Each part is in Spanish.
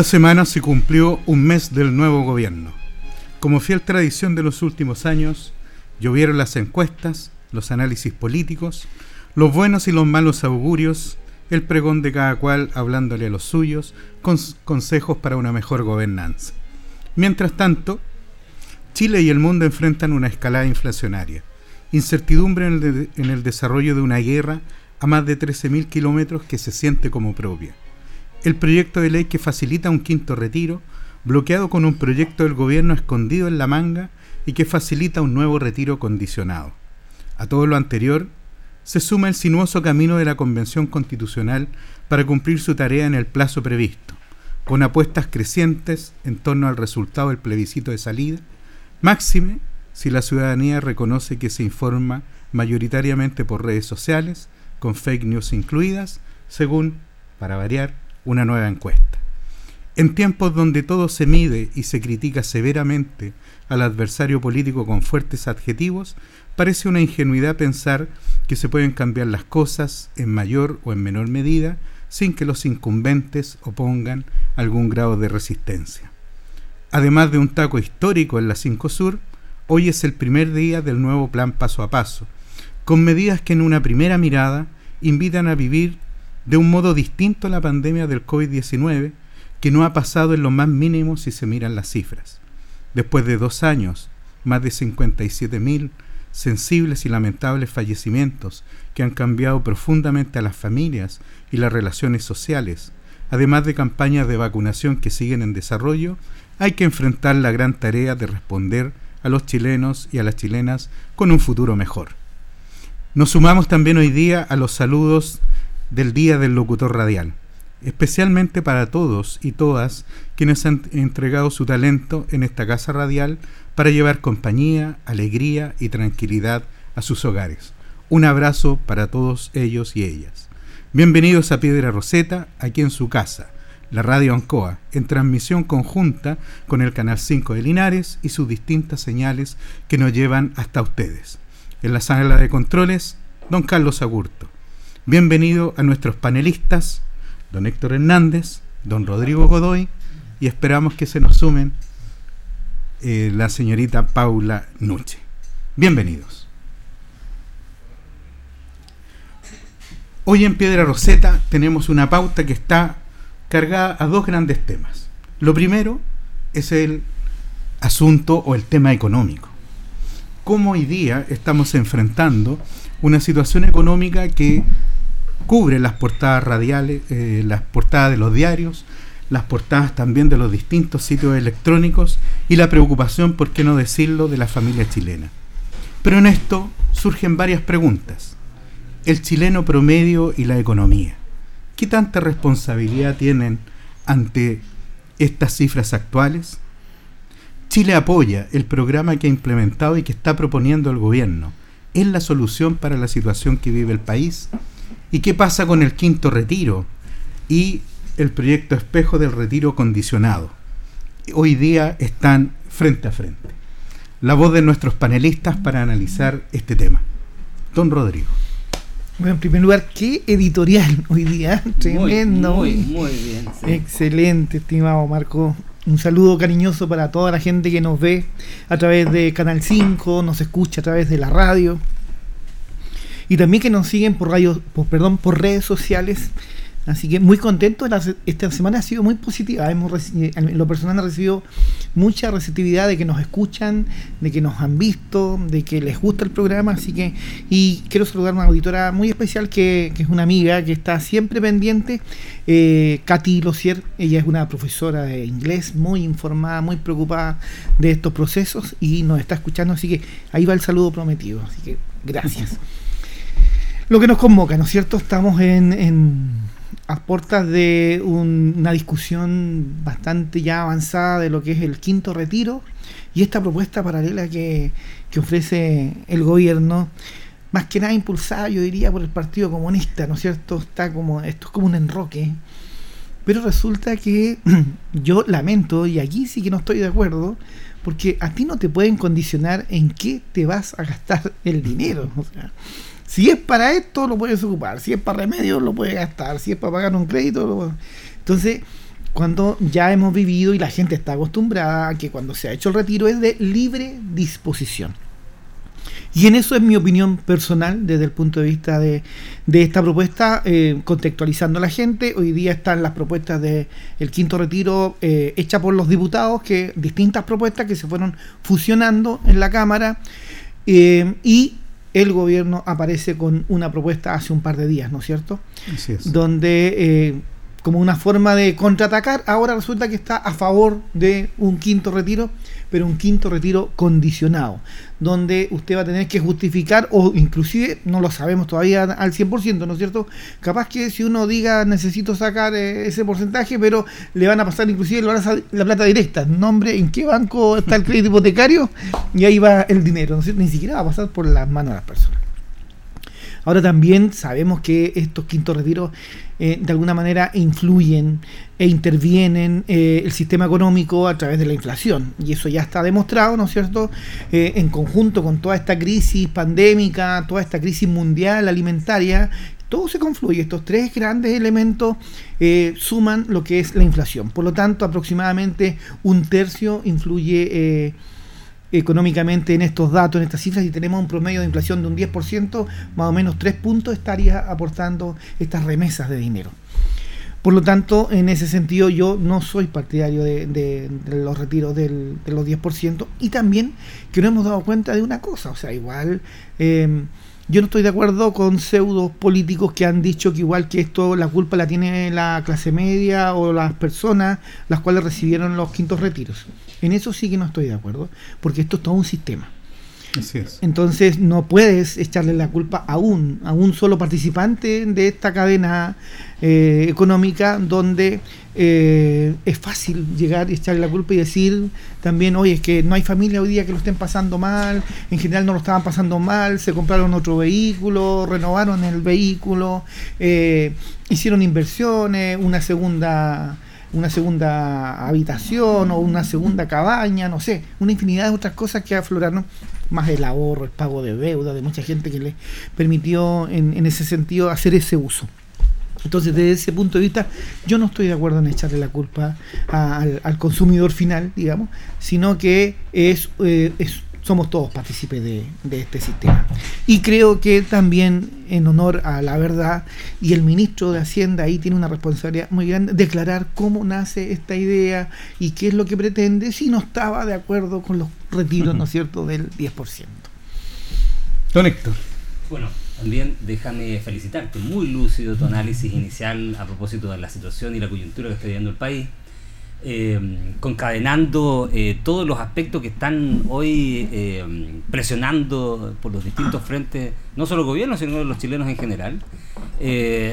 Esta semana se cumplió un mes del nuevo gobierno. Como fiel tradición de los últimos años, llovieron las encuestas, los análisis políticos, los buenos y los malos augurios, el pregón de cada cual hablándole a los suyos, con consejos para una mejor gobernanza. Mientras tanto, Chile y el mundo enfrentan una escalada inflacionaria, incertidumbre en el, en el desarrollo de una guerra a más de 13.000 kilómetros que se siente como propia el proyecto de ley que facilita un quinto retiro, bloqueado con un proyecto del gobierno escondido en la manga y que facilita un nuevo retiro condicionado. A todo lo anterior, se suma el sinuoso camino de la Convención Constitucional para cumplir su tarea en el plazo previsto, con apuestas crecientes en torno al resultado del plebiscito de salida, máxime si la ciudadanía reconoce que se informa mayoritariamente por redes sociales, con fake news incluidas, según, para variar, una nueva encuesta. En tiempos donde todo se mide y se critica severamente al adversario político con fuertes adjetivos, parece una ingenuidad pensar que se pueden cambiar las cosas en mayor o en menor medida sin que los incumbentes opongan algún grado de resistencia. Además de un taco histórico en la 5 Sur, hoy es el primer día del nuevo plan paso a paso, con medidas que en una primera mirada invitan a vivir de un modo distinto a la pandemia del COVID-19, que no ha pasado en lo más mínimo si se miran las cifras. Después de dos años, más de 57.000 sensibles y lamentables fallecimientos que han cambiado profundamente a las familias y las relaciones sociales, además de campañas de vacunación que siguen en desarrollo, hay que enfrentar la gran tarea de responder a los chilenos y a las chilenas con un futuro mejor. Nos sumamos también hoy día a los saludos del Día del Locutor Radial, especialmente para todos y todas quienes han entregado su talento en esta casa radial para llevar compañía, alegría y tranquilidad a sus hogares. Un abrazo para todos ellos y ellas. Bienvenidos a Piedra Roseta, aquí en su casa, la Radio Ancoa, en transmisión conjunta con el Canal 5 de Linares y sus distintas señales que nos llevan hasta ustedes. En la sala de controles, don Carlos Agurto. Bienvenido a nuestros panelistas, don Héctor Hernández, don Rodrigo Godoy, y esperamos que se nos sumen eh, la señorita Paula Nuche. Bienvenidos. Hoy en Piedra Roseta tenemos una pauta que está cargada a dos grandes temas. Lo primero es el asunto o el tema económico. Cómo hoy día estamos enfrentando una situación económica que cubre las portadas radiales, eh, las portadas de los diarios, las portadas también de los distintos sitios electrónicos y la preocupación, por qué no decirlo, de la familia chilena. Pero en esto surgen varias preguntas. El chileno promedio y la economía. ¿Qué tanta responsabilidad tienen ante estas cifras actuales? Chile apoya el programa que ha implementado y que está proponiendo el gobierno. ¿Es la solución para la situación que vive el país? ¿Y qué pasa con el quinto retiro y el proyecto espejo del retiro condicionado? Hoy día están frente a frente. La voz de nuestros panelistas para analizar este tema. Don Rodrigo. Bueno, en primer lugar, qué editorial hoy día. Tremendo. Muy, muy, bien. Excelente, estimado Marco. Un saludo cariñoso para toda la gente que nos ve a través de Canal 5, nos escucha a través de la radio y también que nos siguen por radio, por, perdón, por redes sociales. Así que muy contento, esta semana ha sido muy positiva, hemos en lo personal he recibido mucha receptividad de que nos escuchan, de que nos han visto, de que les gusta el programa, así que, y quiero saludar a una auditora muy especial que, es una amiga que está siempre pendiente, eh, Katy Locier, ella es una profesora de inglés muy informada, muy preocupada de estos procesos y nos está escuchando, así que ahí va el saludo prometido, así que gracias. Lo que nos convoca, ¿no es cierto? Estamos en, a puertas de una discusión bastante ya avanzada de lo que es el quinto retiro y esta propuesta paralela que, que ofrece el gobierno, más que nada impulsada, yo diría, por el Partido Comunista, ¿no es cierto? Está como, esto es como un enroque. Pero resulta que yo lamento, y aquí sí que no estoy de acuerdo, porque a ti no te pueden condicionar en qué te vas a gastar el dinero. Si es para esto, lo puedes ocupar. Si es para remedios, lo puedes gastar. Si es para pagar un crédito, lo Entonces, cuando ya hemos vivido y la gente está acostumbrada a que cuando se ha hecho el retiro es de libre disposición. Y en eso es mi opinión personal desde el punto de vista de, esta propuesta, eh, contextualizando a la gente. Hoy día están las propuestas del el quinto retiro eh, hechas por los diputados, que distintas propuestas que se fueron fusionando en la Cámara. Eh, y el gobierno aparece con una propuesta hace un par de días, ¿no es cierto? Así es. Donde, eh, como una forma de contraatacar, ahora resulta que está a favor de un quinto retiro pero un quinto retiro condicionado, donde usted va a tener que justificar, o inclusive, no lo sabemos todavía al 100%, ¿no es cierto? Capaz que si uno diga necesito sacar eh, ese porcentaje, pero le van a pasar inclusive la plata directa, nombre, en qué banco está el crédito hipotecario, y ahí va el dinero, ¿no es cierto? Ni siquiera va a pasar por las manos de las personas. Ahora también sabemos que estos quintos retiros eh, de alguna manera influyen e intervienen eh, el sistema económico a través de la inflación. Y eso ya está demostrado, ¿no es cierto? Eh, en conjunto con toda esta crisis pandémica, toda esta crisis mundial alimentaria, todo se confluye. Estos tres grandes elementos suman lo que es la inflación. Por lo tanto, aproximadamente un tercio influye económicamente en estos datos, en estas cifras, si tenemos un promedio de inflación de un 10%, más o menos 3 puntos estaría aportando estas remesas de dinero. Por lo tanto, en ese sentido yo no soy partidario de, los retiros del, de los 10% y también que no hemos dado cuenta de una cosa, o sea, igual... Eh, yo no estoy de acuerdo con pseudos políticos que han dicho que igual que esto la culpa la tiene la clase media o las personas las cuales recibieron los quintos retiros. En eso sí que no estoy de acuerdo, porque esto es todo un sistema. Entonces no puedes echarle la culpa a un, a un solo participante de esta cadena eh, económica donde eh, es fácil llegar y echarle la culpa y decir también, oye, es que no hay familia hoy día que lo estén pasando mal, en general no lo estaban pasando mal, se compraron otro vehículo, renovaron el vehículo, eh, hicieron inversiones, una segunda una segunda habitación o una segunda cabaña, no sé, una infinidad de otras cosas que afloraron, más el ahorro, el pago de deuda de mucha gente que le permitió en, en ese sentido hacer ese uso. Entonces, desde ese punto de vista, yo no estoy de acuerdo en echarle la culpa al, consumidor final, digamos, sino que es, eh, somos todos partícipes de, este sistema. Y creo que también, en honor a la verdad, y el ministro de Hacienda ahí tiene una responsabilidad muy grande, declarar cómo nace esta idea y qué es lo que pretende, si no estaba de acuerdo con los retiros, ¿no es cierto?, del 10%. Don Héctor. Bueno, también déjame felicitarte, muy lúcido tu análisis inicial a propósito de la situación y la coyuntura que está viviendo el país, eh, concadenando eh, todos los aspectos que están hoy eh, presionando por los distintos frentes, no solo el gobierno, sino los chilenos en general.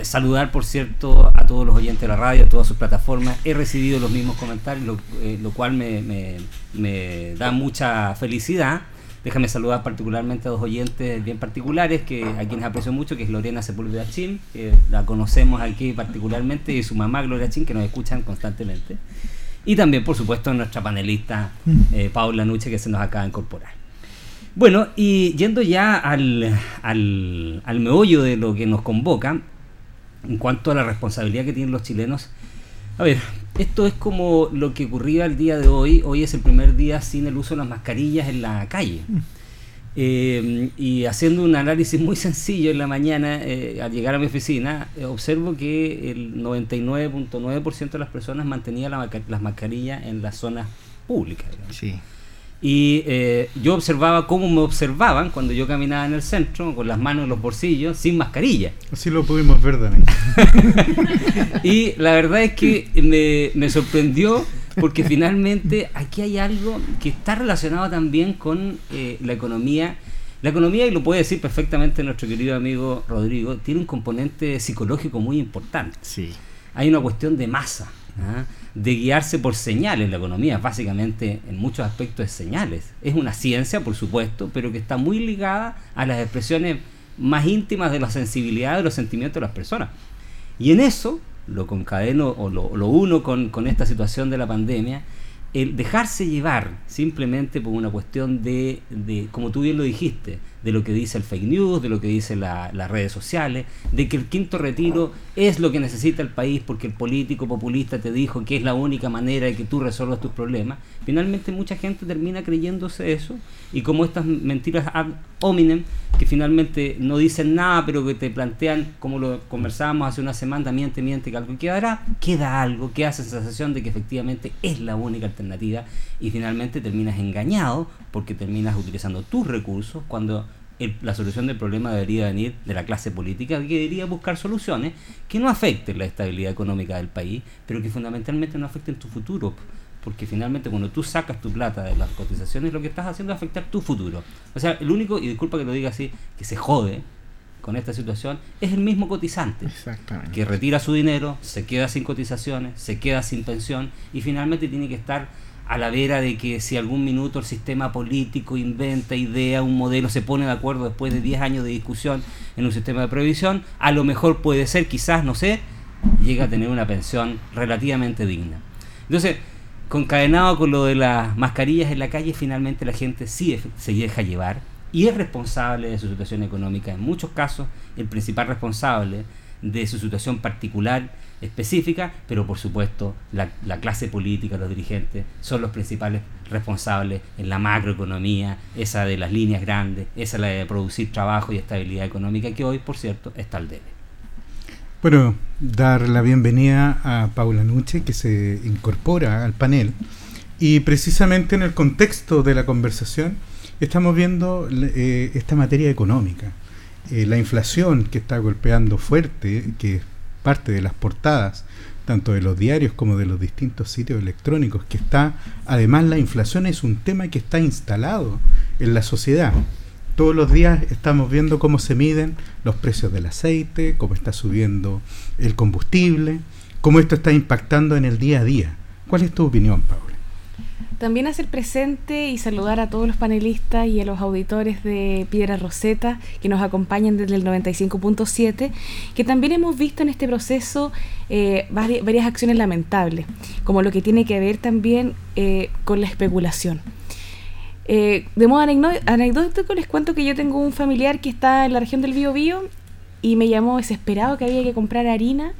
Saludar, por cierto, a todos los oyentes de la radio, a todas sus plataformas. He recibido los mismos comentarios, lo, lo cual me, me, me da mucha felicidad. Déjame saludar particularmente a dos oyentes bien particulares que a quienes aprecio mucho, que es Lorena Sepúlveda Chin, que la conocemos aquí particularmente, y su mamá Gloria Chin, que nos escuchan constantemente. Y también, por supuesto, nuestra panelista mm. eh, Paula Nuche, que se nos acaba de incorporar. Bueno, y yendo ya al, al, al meollo de lo que nos convoca, en cuanto a la responsabilidad que tienen los chilenos, a ver, esto es como lo que ocurría el día de hoy. Hoy es el primer día sin el uso de las mascarillas en la calle. Eh, y haciendo un análisis muy sencillo en la mañana, eh, al llegar a mi oficina, eh, observo que el 99.9% de las personas mantenía la, las mascarillas en las zonas públicas. Sí. Y yo observaba cómo me observaban cuando yo caminaba en el centro, con las manos en los bolsillos, sin mascarilla. Así lo pudimos ver también. y la verdad es que me, me sorprendió porque finalmente aquí hay algo que está relacionado también con eh, la economía. La economía, y lo puede decir perfectamente nuestro querido amigo Rodrigo, tiene un componente psicológico muy importante. Sí. Hay una cuestión de masa, ¿ah? De guiarse por señales. La economía, básicamente, en muchos aspectos es señales. Es una ciencia, por supuesto, pero que está muy ligada a las expresiones más íntimas de la sensibilidad, de los sentimientos de las personas. Y en eso, lo concadeno o lo, lo uno con, con, esta situación de la pandemia, el dejarse llevar simplemente por una cuestión de, de, como tú bien lo dijiste, de lo que dice el fake news, de lo que dicen la, las redes sociales, de que el quinto retiro es lo que necesita el país porque el político populista te dijo que es la única manera de que tú resuelvas tus problemas. Finalmente mucha gente termina creyéndose eso y como estas mentiras ad hominem que finalmente no dicen nada pero que te plantean, como lo conversábamos hace una semana, miente, miente, que algo quedará, queda algo que hace sensación de que efectivamente es la única alternativa y finalmente terminas engañado porque terminas utilizando tus recursos cuando la solución del problema debería venir de la clase política que debería buscar soluciones que no afecten la estabilidad económica del país, pero que fundamentalmente no afecten tu futuro. Porque finalmente cuando tú sacas tu plata de las cotizaciones, lo que estás haciendo es afectar tu futuro. O sea, el único, y disculpa que lo diga así, que se jode con esta situación es el mismo cotizante. Que retira su dinero, se queda sin cotizaciones, se queda sin pensión y finalmente tiene que estar a la vera de que si algún minuto el sistema político inventa, idea, un modelo, se pone de acuerdo después de 10 años de discusión en un sistema de previsión, a lo mejor puede ser, quizás, no sé, llega a tener una pensión relativamente digna. Entonces, concadenado con lo de las mascarillas en la calle, finalmente la gente sí se deja llevar y es responsable de su situación económica. En muchos casos, el principal responsable de su situación particular específica, pero por supuesto la, clase política, los dirigentes, son los principales responsables en la macroeconomía, esa de las líneas grandes, esa la de producir trabajo y estabilidad económica, que hoy, por cierto, está al debe. Bueno, dar la bienvenida a Paula Nuche, que se incorpora al panel, y precisamente en el contexto de la conversación estamos viendo eh, esta materia económica. Eh, la inflación que está golpeando fuerte, que parte de las portadas, tanto de los diarios como de los distintos sitios electrónicos, que está, además la inflación es un tema que está instalado en la sociedad. Todos los días estamos viendo cómo se miden los precios del aceite, cómo está subiendo el combustible, cómo esto está impactando en el día a día. ¿Cuál es tu opinión, Paula? También hacer presente y saludar a todos los panelistas y a los auditores de Piedra Roseta que nos acompañan desde el 95.7, que también hemos visto en este proceso eh, varias, acciones lamentables, como lo que tiene que ver también eh, con la especulación. Eh, de modo anecdótico les cuento que yo tengo un familiar que está en la región del Bío y me llamó desesperado que había que comprar harina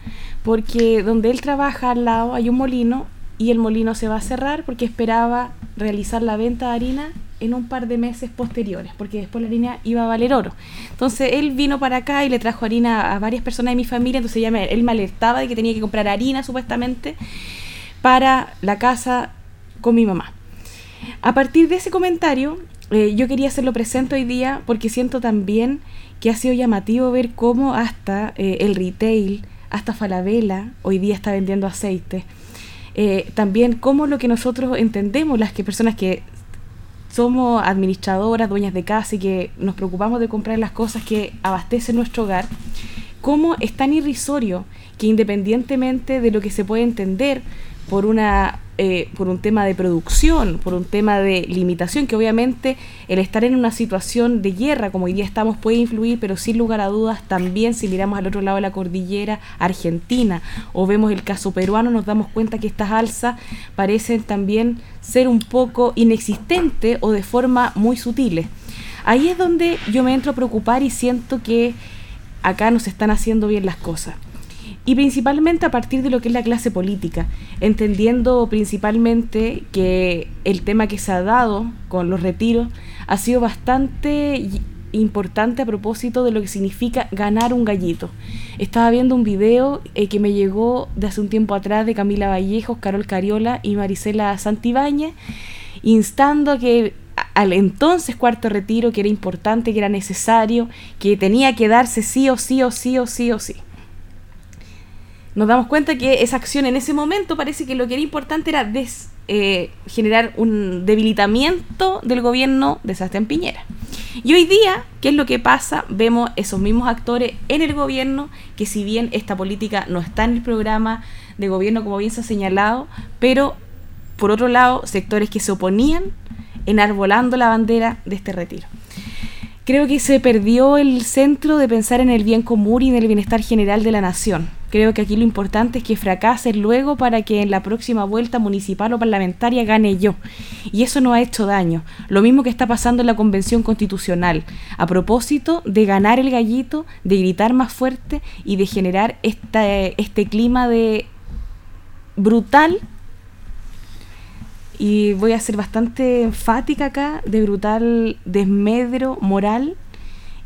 porque donde él trabaja al lado hay un molino y el molino se va a cerrar porque esperaba realizar la venta de harina en un par de meses posteriores, porque después la harina iba a valer oro. Entonces él vino para acá y le trajo harina a varias personas de mi familia, entonces ya él me alertaba de que tenía que comprar harina supuestamente para la casa con mi mamá. A partir de ese comentario, eh, yo quería hacerlo presente hoy día porque siento también que ha sido llamativo ver cómo hasta eh, el retail, hasta Falabella, hoy día está vendiendo aceite eh, también cómo lo que nosotros entendemos, las que personas que somos administradoras, dueñas de casa y que nos preocupamos de comprar las cosas que abastecen nuestro hogar, cómo es tan irrisorio que independientemente de lo que se puede entender por una eh, por un tema de producción, por un tema de limitación, que obviamente el estar en una situación de guerra como hoy día estamos puede influir, pero sin lugar a dudas también si miramos al otro lado de la cordillera argentina o vemos el caso peruano nos damos cuenta que estas alzas parecen también ser un poco inexistentes o de forma muy sutiles. Ahí es donde yo me entro a preocupar y siento que acá nos están haciendo bien las cosas. Y principalmente a partir de lo que es la clase política, entendiendo principalmente que el tema que se ha dado con los retiros ha sido bastante importante a propósito de lo que significa ganar un gallito. Estaba viendo un video eh, que me llegó de hace un tiempo atrás de Camila Vallejos, Carol Cariola y Marisela Santibáñez, instando que al entonces cuarto retiro, que era importante, que era necesario, que tenía que darse sí o sí o sí o sí o sí. Nos damos cuenta que esa acción en ese momento parece que lo que era importante era eh, generar un debilitamiento del gobierno de Sebastián Piñera. Y hoy día, ¿qué es lo que pasa? Vemos esos mismos actores en el gobierno, que si bien esta política no está en el programa de gobierno, como bien se ha señalado, pero por otro lado, sectores que se oponían enarbolando la bandera de este retiro. Creo que se perdió el centro de pensar en el bien común y en el bienestar general de la nación. Creo que aquí lo importante es que fracase luego para que en la próxima vuelta municipal o parlamentaria gane yo. Y eso no ha hecho daño. Lo mismo que está pasando en la Convención Constitucional, a propósito de ganar el gallito, de gritar más fuerte y de generar este clima de brutal y voy a ser bastante enfática acá, de brutal desmedro moral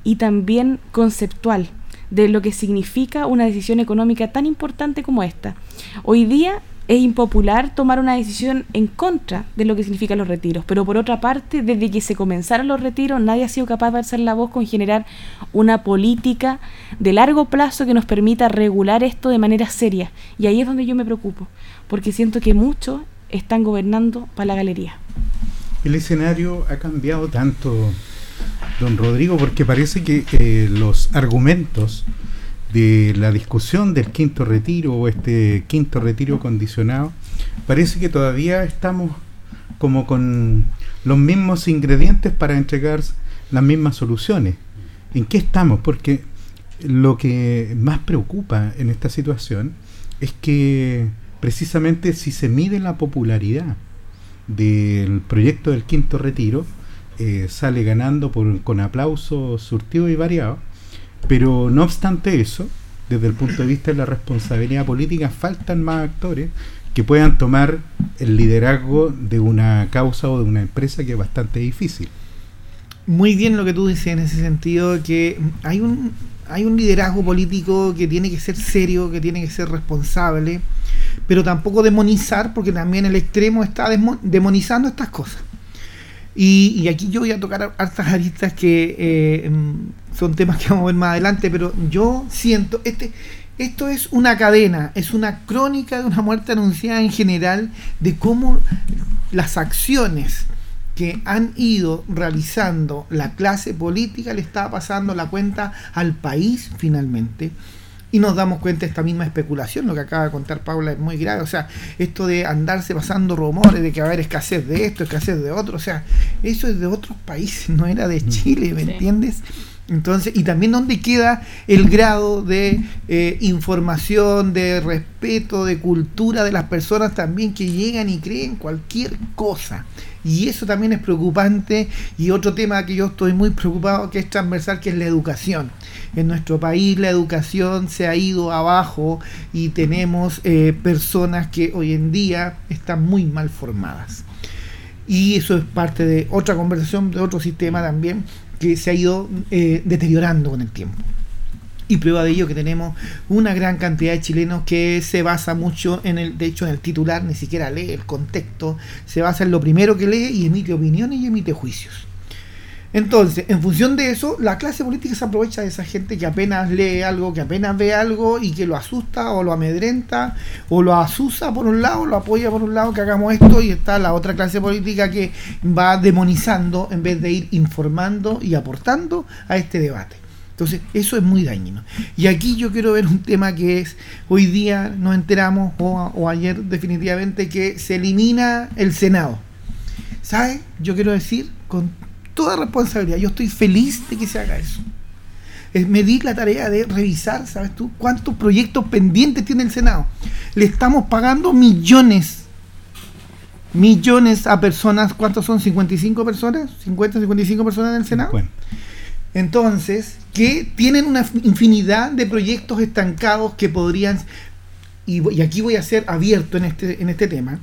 y también conceptual de lo que significa una decisión económica tan importante como esta. Hoy día es impopular tomar una decisión en contra de lo que significan los retiros, pero por otra parte, desde que se comenzaron los retiros, nadie ha sido capaz de alzar la voz con generar una política de largo plazo que nos permita regular esto de manera seria. Y ahí es donde yo me preocupo, porque siento que muchos están gobernando para la galería. El escenario ha cambiado tanto, don Rodrigo, porque parece que eh, los argumentos de la discusión del quinto retiro o este quinto retiro condicionado, parece que todavía estamos como con los mismos ingredientes para entregar las mismas soluciones. ¿En qué estamos? Porque lo que más preocupa en esta situación es que precisamente si se mide la popularidad del proyecto del quinto retiro, eh, sale ganando por, con aplausos surtidos y variados, pero no obstante eso, desde el punto de vista de la responsabilidad política, faltan más actores que puedan tomar el liderazgo de una causa o de una empresa que es bastante difícil. Muy bien lo que tú dices en ese sentido, que hay un, hay un liderazgo político que tiene que ser serio, que tiene que ser responsable, pero tampoco demonizar, porque también el extremo está demonizando estas cosas. Y, aquí yo voy a tocar hartas aristas que eh, mm, son temas que vamos a ver más adelante, pero yo siento, este, esto es una cadena, es una crónica de una muerte anunciada en general, de cómo las acciones que han ido realizando la clase política le está pasando la cuenta al país finalmente y nos damos cuenta de esta misma especulación, lo que acaba de contar Paula es muy grave, o sea, esto de andarse pasando rumores de que va a haber escasez de esto, escasez de otro, o sea, eso es de otros países, no era de mm. Chile, ¿me entiendes? Entonces, y también dónde queda el grado de eh, información, de respeto, de cultura de las personas también que llegan y creen cualquier cosa. Y eso también es preocupante. Y otro tema que yo estoy muy preocupado, que es transversal, que es la educación. En nuestro país la educación se ha ido abajo y tenemos eh, personas que hoy en día están muy mal formadas. Y eso es parte de otra conversación, de otro sistema también, que se ha ido eh, deteriorando con el tiempo. Y prueba de ello que tenemos una gran cantidad de chilenos que se basa mucho en el, de hecho en el titular, ni siquiera lee el contexto, se basa en lo primero que lee y emite opiniones y emite juicios. Entonces, en función de eso, la clase política se aprovecha de esa gente que apenas lee algo, que apenas ve algo y que lo asusta o lo amedrenta o lo asusa por un lado, lo apoya por un lado que hagamos esto y está la otra clase política que va demonizando en vez de ir informando y aportando a este debate. Entonces, eso es muy dañino. Y aquí yo quiero ver un tema que es, hoy día nos enteramos, o, ayer definitivamente, que se elimina el Senado. ¿Sabes? Yo quiero decir, con toda responsabilidad, yo estoy feliz de que se haga eso. Es, me di la tarea de revisar, ¿sabes tú? ¿Cuántos proyectos pendientes tiene el Senado? Le estamos pagando millones, millones a personas, ¿cuántos son? ¿55 personas? ¿50, 55 personas en el Senado? Entonces, que tienen una infinidad de proyectos estancados que podrían, y, aquí voy a ser abierto en este, en este tema,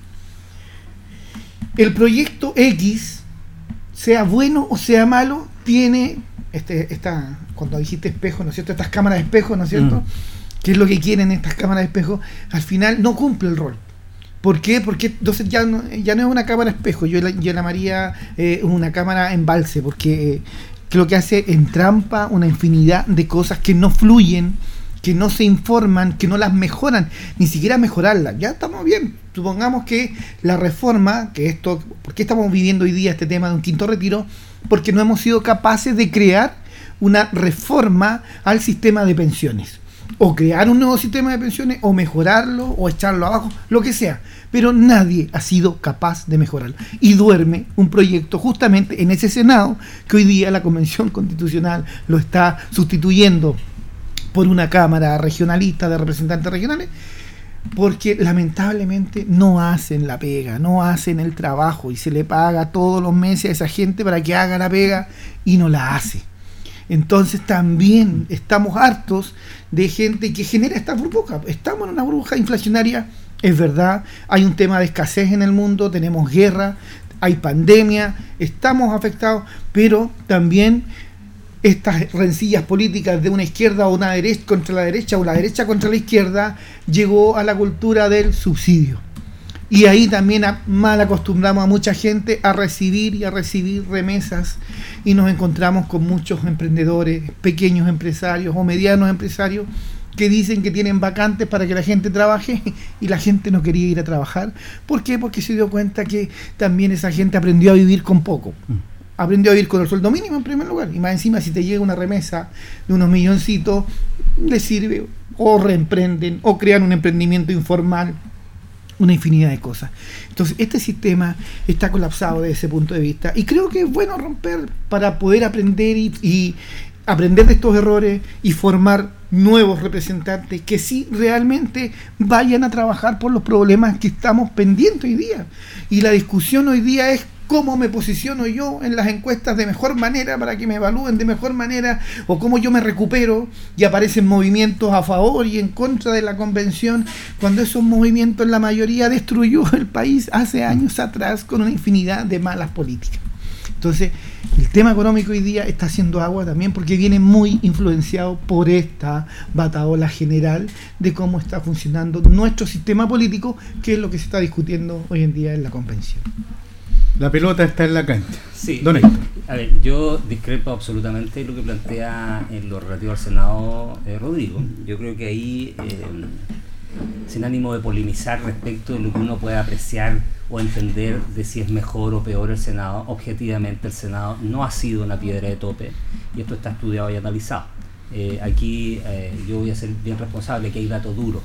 el proyecto X, sea bueno o sea malo, tiene, este, esta, cuando dijiste espejo, ¿no es cierto? Estas cámaras de espejo, ¿no es cierto? Mm. ¿Qué es lo que quieren estas cámaras de espejo? Al final no cumple el rol. ¿Por qué? Porque entonces ya no, ya no es una cámara espejo, yo la, yo llamaría eh, una cámara embalse, porque eh, que lo que hace entrampa una infinidad de cosas que no fluyen, que no se informan, que no las mejoran, ni siquiera mejorarlas. Ya estamos bien. Supongamos que la reforma, que esto, ¿por qué estamos viviendo hoy día este tema de un quinto retiro? Porque no hemos sido capaces de crear una reforma al sistema de pensiones o crear un nuevo sistema de pensiones, o mejorarlo, o echarlo abajo, lo que sea. Pero nadie ha sido capaz de mejorarlo. Y duerme un proyecto justamente en ese Senado que hoy día la Convención Constitucional lo está sustituyendo por una Cámara regionalista de representantes regionales, porque lamentablemente no hacen la pega, no hacen el trabajo y se le paga todos los meses a esa gente para que haga la pega y no la hace. Entonces también estamos hartos de gente que genera esta burbuja. Estamos en una burbuja inflacionaria, es verdad, hay un tema de escasez en el mundo, tenemos guerra, hay pandemia, estamos afectados, pero también estas rencillas políticas de una izquierda o una derecha contra la derecha o la derecha contra la izquierda llegó a la cultura del subsidio. Y ahí también mal acostumbramos a mucha gente a recibir y a recibir remesas y nos encontramos con muchos emprendedores, pequeños empresarios o medianos empresarios que dicen que tienen vacantes para que la gente trabaje y la gente no quería ir a trabajar. ¿Por qué? Porque se dio cuenta que también esa gente aprendió a vivir con poco. Aprendió a vivir con el sueldo mínimo en primer lugar. Y más encima, si te llega una remesa de unos milloncitos, les sirve o reemprenden o crean un emprendimiento informal una infinidad de cosas. Entonces, este sistema está colapsado desde ese punto de vista y creo que es bueno romper para poder aprender y, aprender de estos errores y formar nuevos representantes que sí realmente vayan a trabajar por los problemas que estamos pendientes hoy día. Y la discusión hoy día es cómo me posiciono yo en las encuestas de mejor manera para que me evalúen de mejor manera o cómo yo me recupero y aparecen movimientos a favor y en contra de la convención cuando esos movimientos la mayoría destruyó el país hace años atrás con una infinidad de malas políticas. Entonces, el tema económico hoy día está haciendo agua también porque viene muy influenciado por esta bataola general de cómo está funcionando nuestro sistema político, que es lo que se está discutiendo hoy en día en la convención. La pelota está en la cancha. Sí. Don Héctor. A ver, yo discrepo absolutamente lo que plantea en lo relativo al Senado eh, Rodrigo. Yo creo que ahí, eh, sin ánimo de polemizar respecto de lo que uno puede apreciar o entender de si es mejor o peor el Senado, objetivamente el Senado no ha sido una piedra de tope y esto está estudiado y analizado. Eh, aquí yo voy a ser bien responsable que hay datos duros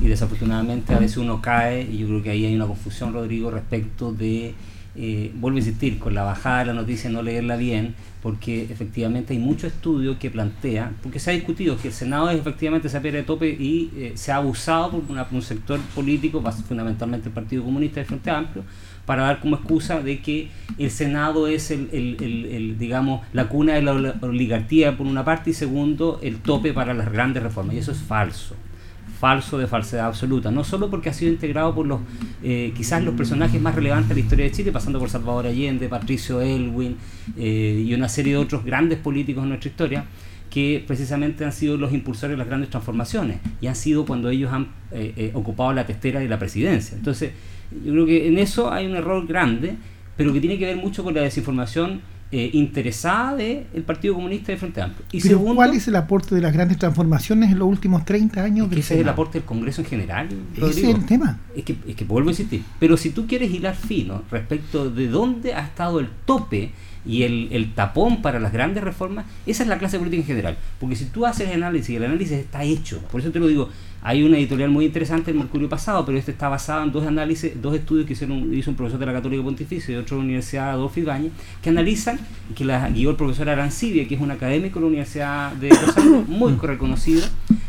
y desafortunadamente a veces uno cae y yo creo que ahí hay una confusión, Rodrigo, respecto de eh, vuelvo a insistir, con la bajada de la noticia no leerla bien, porque efectivamente hay mucho estudio que plantea, porque se ha discutido que el Senado es efectivamente esa piedra de tope y eh, se ha abusado por, un sector político, fundamentalmente el Partido Comunista del Frente Amplio, para dar como excusa de que el Senado es el, el, digamos, la cuna de la oligarquía por una parte y segundo, el tope para las grandes reformas. Y eso es falso falso de falsedad absoluta, no solo porque ha sido integrado por los eh, quizás los personajes más relevantes de la historia de Chile, pasando por Salvador Allende, Patricio Elwin eh, y una serie de otros grandes políticos en nuestra historia, que precisamente han sido los impulsores de las grandes transformaciones y han sido cuando ellos han eh, ocupado la testera de la presidencia. Entonces, yo creo que en eso hay un error grande, pero que tiene que ver mucho con la desinformación eh, interesada del Partido Comunista de Frente Amplio. Y segundo, ¿cuál es el aporte de las grandes transformaciones en los últimos 30 años? Es ese es el aporte del Congreso en general. Ese es el tema. Es que, es que vuelvo a insistir. Pero si tú quieres hilar fino respecto de dónde ha estado el tope y el, el, tapón para las grandes reformas, esa es la clase política en general. Porque si tú haces el análisis y el análisis está hecho, por eso te lo digo, hay una editorial muy interesante en Mercurio pasado, pero este está basado en dos análisis, dos estudios que hicieron, hizo un profesor de la Católica Pontificia y otro de la Universidad Adolfo Ibañez, que analizan, que la guió el profesor Arancibia, que es un académico de la Universidad de Rosario, muy reconocido,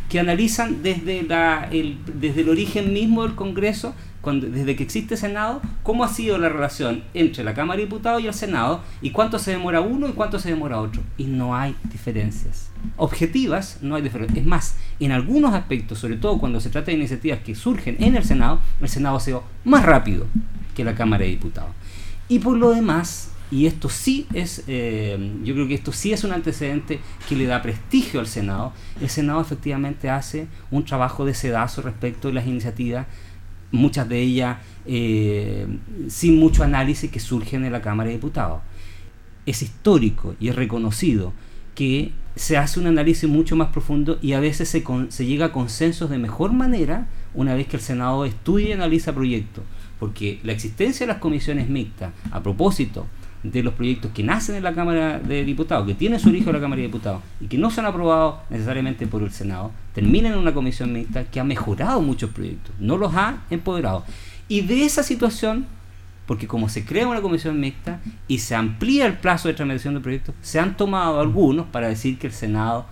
que analizan desde, la, el, desde el origen mismo del Congreso desde que existe Senado, cómo ha sido la relación entre la Cámara de Diputados y el Senado y cuánto se demora uno y cuánto se demora otro. Y no hay diferencias. Objetivas, no hay diferencias. Es más, en algunos aspectos, sobre todo cuando se trata de iniciativas que surgen en el Senado, el Senado ha sido más rápido que la Cámara de Diputados. Y por lo demás, y esto sí es, eh, yo creo que esto sí es un antecedente que le da prestigio al Senado. El Senado efectivamente hace un trabajo de sedazo respecto de las iniciativas, muchas de ellas eh, sin mucho análisis que surgen en la Cámara de Diputados. Es histórico y es reconocido que se hace un análisis mucho más profundo y a veces se, se llega a consensos de mejor manera una vez que el Senado estudia y analiza proyectos. Porque la existencia de las comisiones mixtas, a propósito de los proyectos que nacen en la Cámara de Diputados, que tienen su origen en la Cámara de Diputados y que no se han aprobado necesariamente por el Senado, terminan en una comisión mixta que ha mejorado muchos proyectos, no los ha empoderado. Y de esa situación, porque como se crea una comisión mixta y se amplía el plazo de tramitación de proyectos, se han tomado algunos para decir que el Senado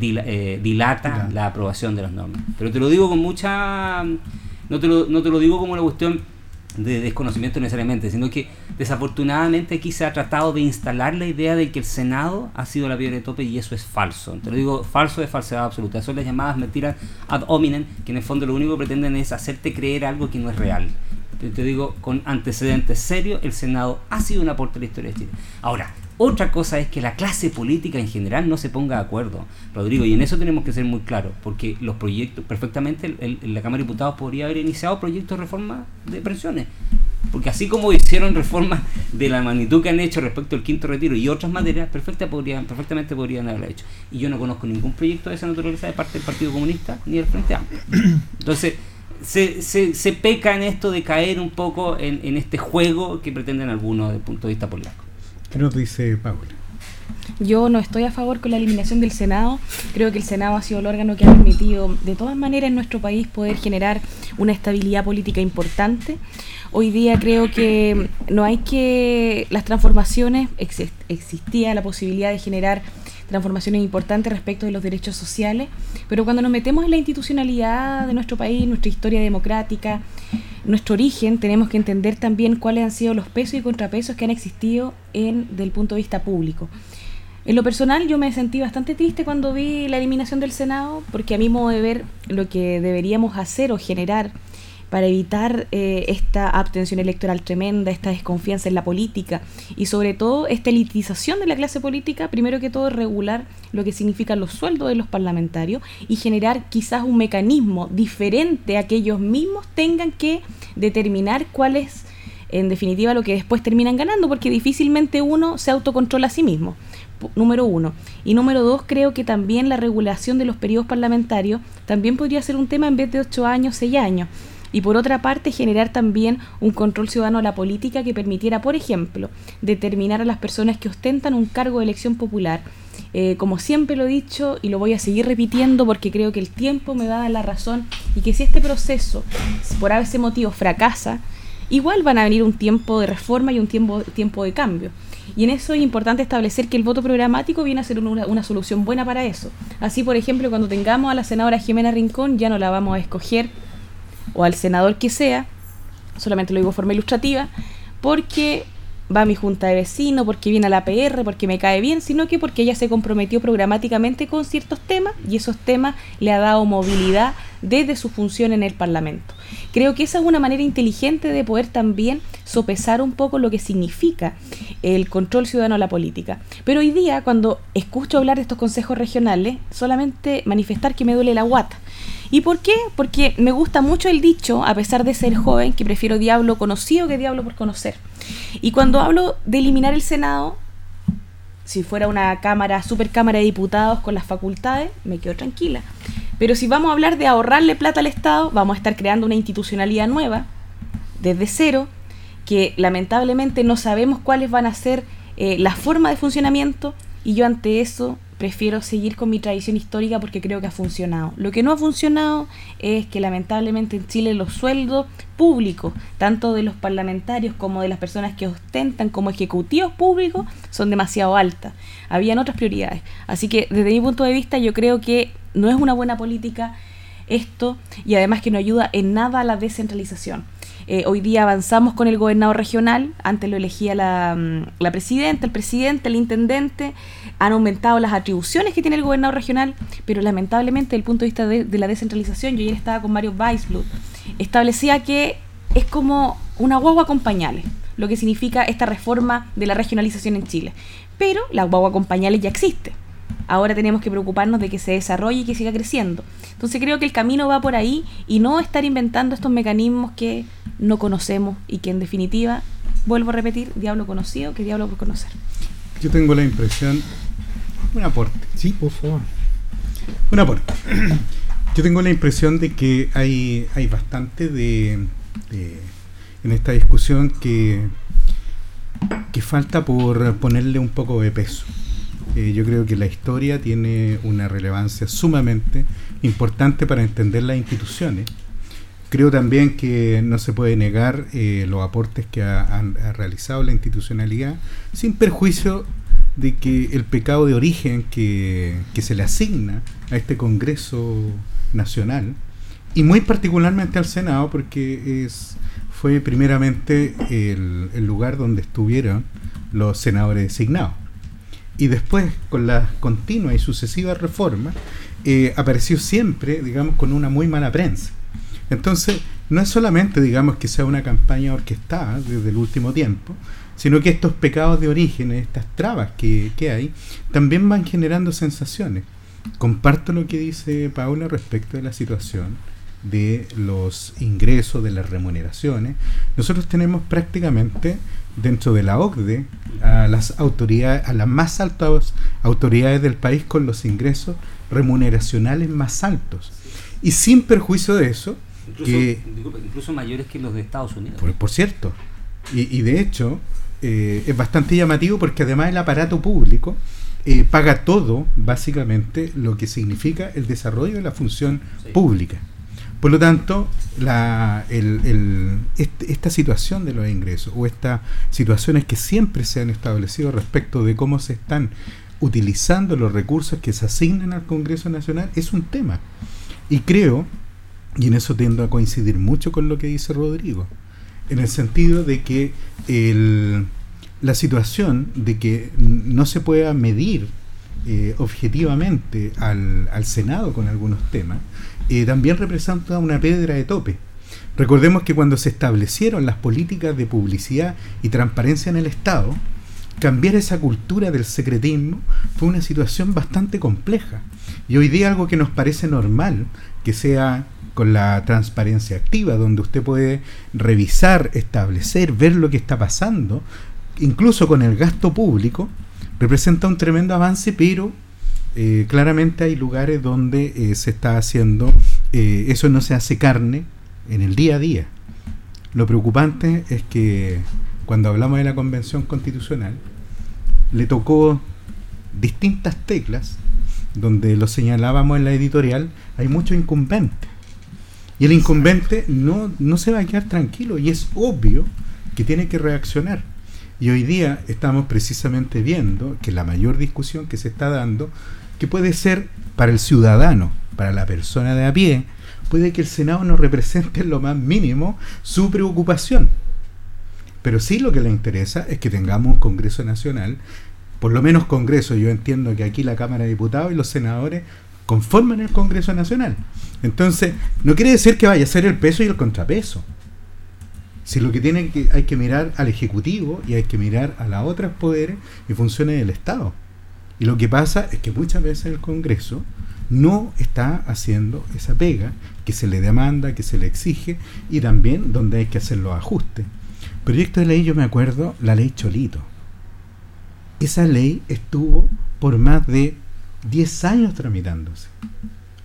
eh, dilata la aprobación de las normas. Pero te lo digo con mucha... No te lo, no te lo digo como una cuestión de desconocimiento necesariamente, sino que desafortunadamente aquí se ha tratado de instalar la idea de que el Senado ha sido la piedra de tope y eso es falso. Te lo digo, falso de falsedad absoluta. Son las llamadas mentiras ad hominem, que en el fondo lo único que pretenden es hacerte creer algo que no es real. Te, digo, con antecedentes serios, el Senado ha sido un aporte a la historia de Chile. Ahora, otra cosa es que la clase política en general no se ponga de acuerdo, Rodrigo, y en eso tenemos que ser muy claros, porque los proyectos, perfectamente la Cámara de Diputados podría haber iniciado proyectos de reforma de pensiones, porque así como hicieron reformas de la magnitud que han hecho respecto al quinto retiro y otras materias, perfecta podrían, perfectamente podrían haberlo hecho. Y yo no conozco ningún proyecto de esa naturaleza de parte del Partido Comunista ni del Frente Amplio. Entonces, se, se, peca en esto de caer un poco en, en este juego que pretenden algunos desde el punto de vista político. ¿Qué nos dice Paula? Yo no estoy a favor con la eliminación del Senado. Creo que el Senado ha sido el órgano que ha permitido, de todas maneras, en nuestro país poder generar una estabilidad política importante. Hoy día creo que no hay que. Las transformaciones, existía la posibilidad de generar transformaciones importantes respecto de los derechos sociales, pero cuando nos metemos en la institucionalidad de nuestro país, nuestra historia democrática, nuestro origen, tenemos que entender también cuáles han sido los pesos y contrapesos que han existido en del punto de vista público. En lo personal yo me sentí bastante triste cuando vi la eliminación del Senado, porque a mi modo de ver lo que deberíamos hacer o generar para evitar eh, esta abstención electoral tremenda, esta desconfianza en la política y sobre todo esta elitización de la clase política, primero que todo regular lo que significan los sueldos de los parlamentarios y generar quizás un mecanismo diferente a que ellos mismos tengan que determinar cuál es en definitiva lo que después terminan ganando, porque difícilmente uno se autocontrola a sí mismo número uno. Y número dos, creo que también la regulación de los periodos parlamentarios también podría ser un tema en vez de ocho años, seis años y por otra parte generar también un control ciudadano a la política que permitiera, por ejemplo, determinar a las personas que ostentan un cargo de elección popular. Eh, como siempre lo he dicho y lo voy a seguir repitiendo porque creo que el tiempo me va a dar la razón y que si este proceso por ese motivo fracasa, igual van a venir un tiempo de reforma y un tiempo, tiempo de cambio. Y en eso es importante establecer que el voto programático viene a ser una, una, solución buena para eso. Así, por ejemplo, cuando tengamos a la senadora Jimena Rincón, ya no la vamos a escoger o al senador que sea, solamente lo digo de forma ilustrativa, porque va a mi junta de vecinos, porque viene a la PR, porque me cae bien, sino que porque ella se comprometió programáticamente con ciertos temas y esos temas le ha dado movilidad desde su función en el Parlamento. Creo que esa es una manera inteligente de poder también sopesar un poco lo que significa el control ciudadano a la política. Pero hoy día, cuando escucho hablar de estos consejos regionales, solamente manifestar que me duele la guata. ¿Y por qué? Porque me gusta mucho el dicho, a pesar de ser joven, que prefiero diablo conocido que diablo por conocer. Y cuando hablo de eliminar el Senado, si fuera una cámara, super cámara de diputados con las facultades, me quedo tranquila. Pero si vamos a hablar de ahorrarle plata al Estado, vamos a estar creando una institucionalidad nueva, desde cero, que lamentablemente no sabemos cuáles van a ser eh, la forma de funcionamiento, y yo ante eso prefiero seguir con mi tradición histórica porque creo que ha funcionado. Lo que no ha funcionado es que lamentablemente en Chile los sueldos públicos, tanto de los parlamentarios como de las personas que ostentan como ejecutivos públicos, son demasiado altas. Habían otras prioridades. Así que desde mi punto de vista yo creo que no es una buena política esto y además que no ayuda en nada a la descentralización. Eh, hoy día avanzamos con el gobernador regional, antes lo elegía la, mm, la presidenta, el presidente, el intendente, han aumentado las atribuciones que tiene el gobernador regional, pero lamentablemente desde el punto de vista de, de la descentralización, yo ayer estaba con Mario Weisblut, establecía que es como una guagua con pañales, lo que significa esta reforma de la regionalización en Chile. Pero la guagua con pañales ya existe. Ahora tenemos que preocuparnos de que se desarrolle y que siga creciendo. Entonces creo que el camino va por ahí y no estar inventando estos mecanismos que no conocemos y que en definitiva, vuelvo a repetir, diablo conocido que diablo por conocer. Yo tengo la impresión, un aporte. Sí, por favor. Un aporte. Yo tengo la impresión de que hay, hay bastante de, de- en esta discusión que, que falta por ponerle un poco de peso. Eh, yo creo que la historia tiene una relevancia sumamente importante para entender las instituciones. Creo también que no se puede negar eh, los aportes que ha, han- ha realizado la institucionalidad, sin perjuicio de que el pecado de origen que, que se le asigna a este Congreso Nacional, y muy particularmente al Senado, porque es fue primeramente el, lugar donde estuvieron los senadores designados. Y después, con las continuas y sucesivas reformas, eh, apareció siempre, digamos, con una muy mala prensa. Entonces, no es solamente, digamos, que sea una campaña orquestada desde el último tiempo, sino que estos pecados de origen, estas trabas que, que hay, también van generando sensaciones. Comparto lo que dice Paula respecto de la situación de los ingresos, de las remuneraciones. Nosotros tenemos prácticamente dentro de la OCDE a las autoridades, a las más altas autoridades del país con los ingresos remuneracionales más altos. Y sin perjuicio de eso, Incluso, que incluso mayores que los de Estados Unidos. por, por cierto, y, y de hecho eh, es bastante llamativo porque además el aparato público eh, paga todo, básicamente, lo que significa el desarrollo de la función Sí. pública. Por lo tanto, la, el- el- este- esta situación de los ingresos o estas situaciones que siempre se han establecido respecto de cómo se están utilizando los recursos que se asignan al Congreso Nacional es un tema. Y creo, y en eso tiendo a coincidir mucho con lo que dice Rodrigo, en el sentido de que el- la situación de que no se pueda medir eh, objetivamente al, al Senado con algunos temas, eh, también representa una piedra de tope. Recordemos que cuando se establecieron las políticas de publicidad y transparencia en el Estado, cambiar esa cultura del secretismo fue una situación bastante compleja. Y hoy día algo que nos parece normal, que sea con la transparencia activa, donde usted puede revisar, establecer, ver lo que está pasando, incluso con el gasto público, representa un tremendo avance, pero eh, claramente hay lugares donde eh, se está haciendo, eh, eso no se hace carne en el día a día. Lo preocupante es que cuando hablamos de la Convención Constitucional, le tocó distintas teclas, donde lo señalábamos en la editorial, hay mucho incumbente. Y el incumbente no, no se va a quedar tranquilo y es obvio que tiene que reaccionar. Y hoy día estamos precisamente viendo que la mayor discusión que se está dando, que puede ser para el ciudadano, para la persona de a pie, puede que el Senado no represente en lo más mínimo su preocupación. Pero sí lo que le interesa es que tengamos un Congreso Nacional, por lo menos Congreso, yo entiendo que aquí la Cámara de Diputados y los senadores conforman el Congreso Nacional. Entonces, no quiere decir que vaya a ser el peso y el contrapeso. Si lo que tiene que hay que mirar al Ejecutivo y hay que mirar a las otras poderes y funciones del Estado. Y lo que pasa es que muchas veces el Congreso no está haciendo esa pega que se le demanda, que se le exige y también donde hay que hacer los ajustes. Proyecto de ley, yo me acuerdo, la ley Cholito. Esa ley estuvo por más de 10 años tramitándose.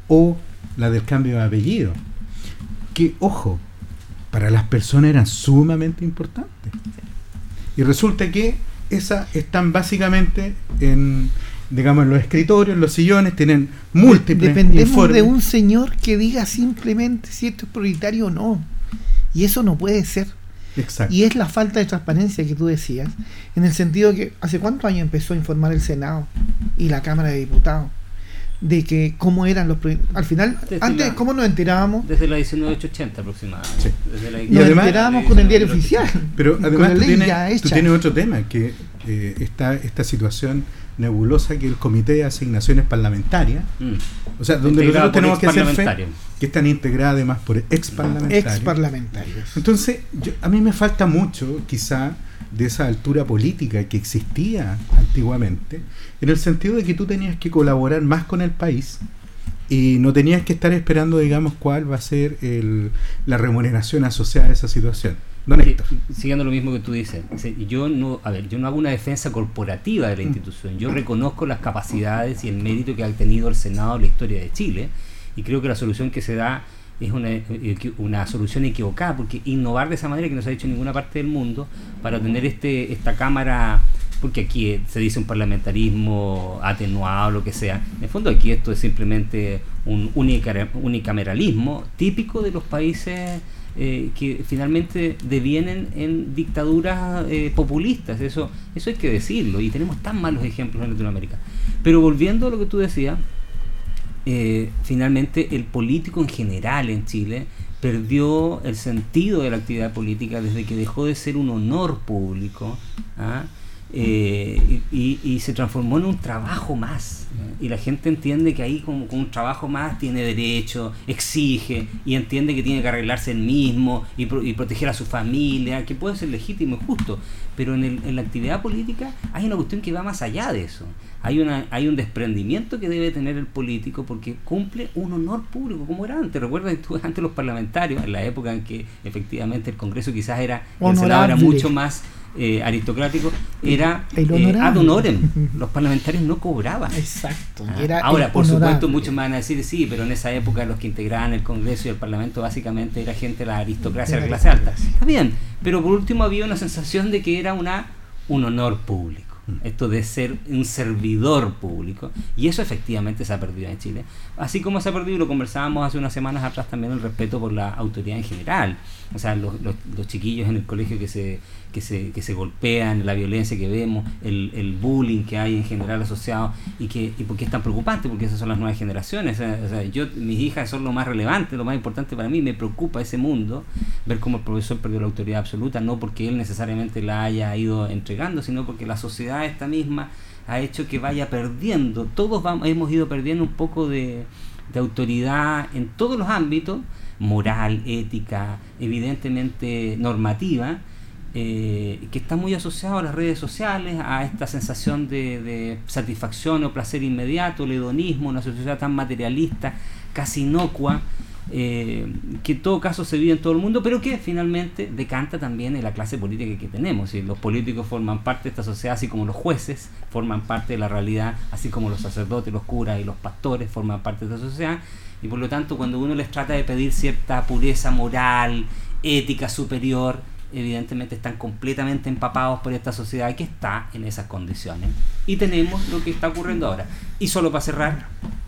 O la del cambio de apellido. Que, ojo, para las personas eran sumamente importantes. Y resulta que esas están básicamente en, digamos, en los escritorios, en los sillones, tienen múltiples Dependemos informes. de un señor que diga simplemente si esto es prioritario o no. Y eso no puede ser. Exacto. Y es la falta de transparencia que tú decías, en el sentido que hace cuántos años empezó a informar el Senado y la Cámara de Diputados. de que cómo eran los proyectos. Al final, Desde antes, la- ¿cómo nos enterábamos? Desde la 1980 aproximadamente. Sí. Desde la- Y Nos además- enterábamos con el diario oficial. Pero con además tú tienes, ya tú tienes otro tema, que eh, está esta situación nebulosa que el Comité de Asignaciones Parlamentarias, Mm. o sea, donde Integrado nosotros tenemos que hacer fe, que están integradas además por ex parlamentarios. Ex parlamentarios. Entonces, yo- a mí me falta mucho, quizá, de esa altura política que existía antiguamente, en el sentido de que tú tenías que colaborar más con el país y no tenías que estar esperando, digamos, cuál va a ser el- la remuneración asociada a esa situación. Don Sí, Héctor. Siguiendo lo mismo que tú dices, dice, yo no, a ver, yo no hago una defensa corporativa de la institución. Yo reconozco las capacidades y el mérito que ha tenido el Senado en la historia de Chile y creo que la solución que se da es una, equi- una solución equivocada porque innovar de esa manera que no se ha hecho en ninguna parte del mundo para tener este esta cámara porque aquí eh, se dice un parlamentarismo atenuado lo que sea en el fondo aquí esto es simplemente un unicameralismo típico de los países eh, que finalmente devienen en dictaduras eh, populistas. Eso, eso hay que decirlo y tenemos tan malos ejemplos en Latinoamérica. Pero volviendo a lo que tú decías, eh, finalmente el político en general en Chile perdió el sentido de la actividad política desde que dejó de ser un honor público ¿ah? Eh, y, y- y se transformó en un trabajo más. Y la gente entiende que ahí como, como un trabajo más tiene derecho, exige y entiende que tiene que arreglarse el mismo y, pro- y proteger a su familia, que puede ser legítimo y justo. Pero en, el- en la actividad política hay una cuestión que va más allá de eso. Hay, una, hay un desprendimiento que debe tener el político porque cumple un honor público, como era antes. Recuerda que antes los parlamentarios, en la época en que efectivamente el Congreso quizás era, el Senado era mucho más eh, aristocrático, era eh, ad honorem. Los parlamentarios no cobraban. Exacto. Ah, Era Ahora, por supuesto, muchos me van a decir, sí, pero en esa época los que integraban el Congreso y el Parlamento básicamente era gente de la aristocracia, de la clase alta. Está bien, pero por último había una sensación de que era una un honor público. Esto de ser un servidor público. Y eso efectivamente se ha perdido en Chile. Así como se ha perdido, y lo conversábamos hace unas semanas atrás también, el respeto por la autoridad en general. O sea, los, los- los chiquillos en el colegio que se, que se, que se golpean, la violencia que vemos, el, el bullying que hay en general asociado y que y por qué es tan preocupante, porque esas son las nuevas generaciones. O sea, yo, mis hijas son lo más relevante, lo más importante para mí, me preocupa ese mundo, ver cómo el profesor perdió la autoridad absoluta, no porque él necesariamente la haya ido entregando, sino porque la sociedad esta misma ha hecho que vaya perdiendo, todos vamos, hemos ido perdiendo un poco de, de autoridad en todos los ámbitos, moral, ética, evidentemente normativa, eh, que está muy asociado a las redes sociales, a esta sensación de, de satisfacción o placer inmediato, el hedonismo, una sociedad tan materialista, casi inocua, eh, que en todo caso se vive en todo el mundo, pero que finalmente decanta también en la clase política que tenemos. Y los políticos forman parte de esta sociedad, así como los jueces forman parte de la realidad, así como los sacerdotes, los curas y los pastores forman parte de esta sociedad. Y por lo tanto, cuando uno les trata de pedir cierta pureza moral, ética superior, evidentemente están completamente empapados por esta sociedad que está en esas condiciones. Y tenemos lo que está ocurriendo ahora. Y solo para cerrar,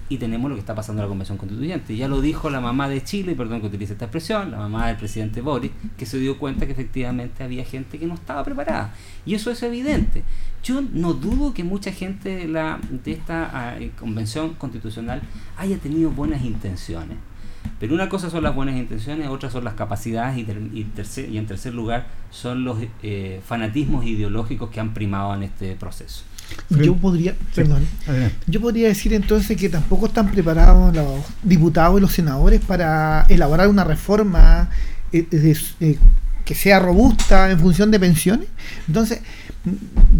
y tenemos lo que está pasando en la Convención Constituyente. Ya lo dijo la mamá de Chile, perdón que utilice esta expresión, la mamá del presidente Boris, que se dio cuenta que efectivamente había gente que no estaba preparada. Y eso es evidente. Yo no dudo que mucha gente de, la, de esta ah, eh, Convención Constitucional haya tenido buenas intenciones. Pero una cosa son las buenas intenciones, otras son las capacidades y, ter- y, tercer- y en tercer lugar son los eh, fanatismos ideológicos que han primado en este proceso. Yo podría, perdón, yo podría decir entonces que tampoco están preparados los diputados y los senadores para elaborar una reforma eh, eh, que sea robusta en función de pensiones. Entonces,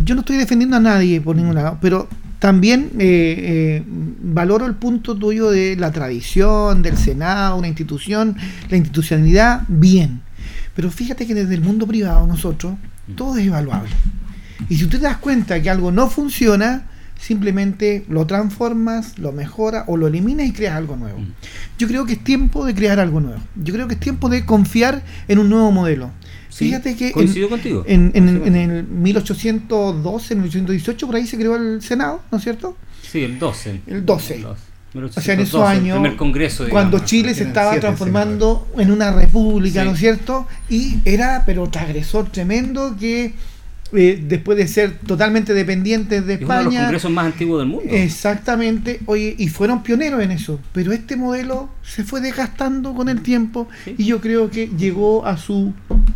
yo no estoy defendiendo a nadie por ningún lado, pero también eh, eh, valoro el punto tuyo de la tradición, del Senado, una institución, la institucionalidad, bien. Pero fíjate que desde el mundo privado nosotros, todo es evaluable. Y si tú te das cuenta que algo no funciona, simplemente lo transformas, lo mejoras o lo eliminas y creas algo nuevo. Mm. Yo creo que es tiempo de crear algo nuevo. Yo creo que es tiempo de confiar en un nuevo modelo. Sí, Fíjate que en, coincido contigo. en, en- en el 1812, en el 1818, por ahí se creó el Senado, ¿no es cierto? Sí, el 12. El 12. O sea, en esos 1812, el años, primer congreso, cuando digamos. Chile se estaba transformando en una república, Sí. ¿no es cierto? Y era, pero transgresor tremendo que eh, después de ser totalmente dependientes de Es uno España. de los congresos más antiguos del mundo. Exactamente, oye, y fueron pioneros en eso, pero este modelo se fue desgastando con el tiempo Sí. y yo creo que llegó a su...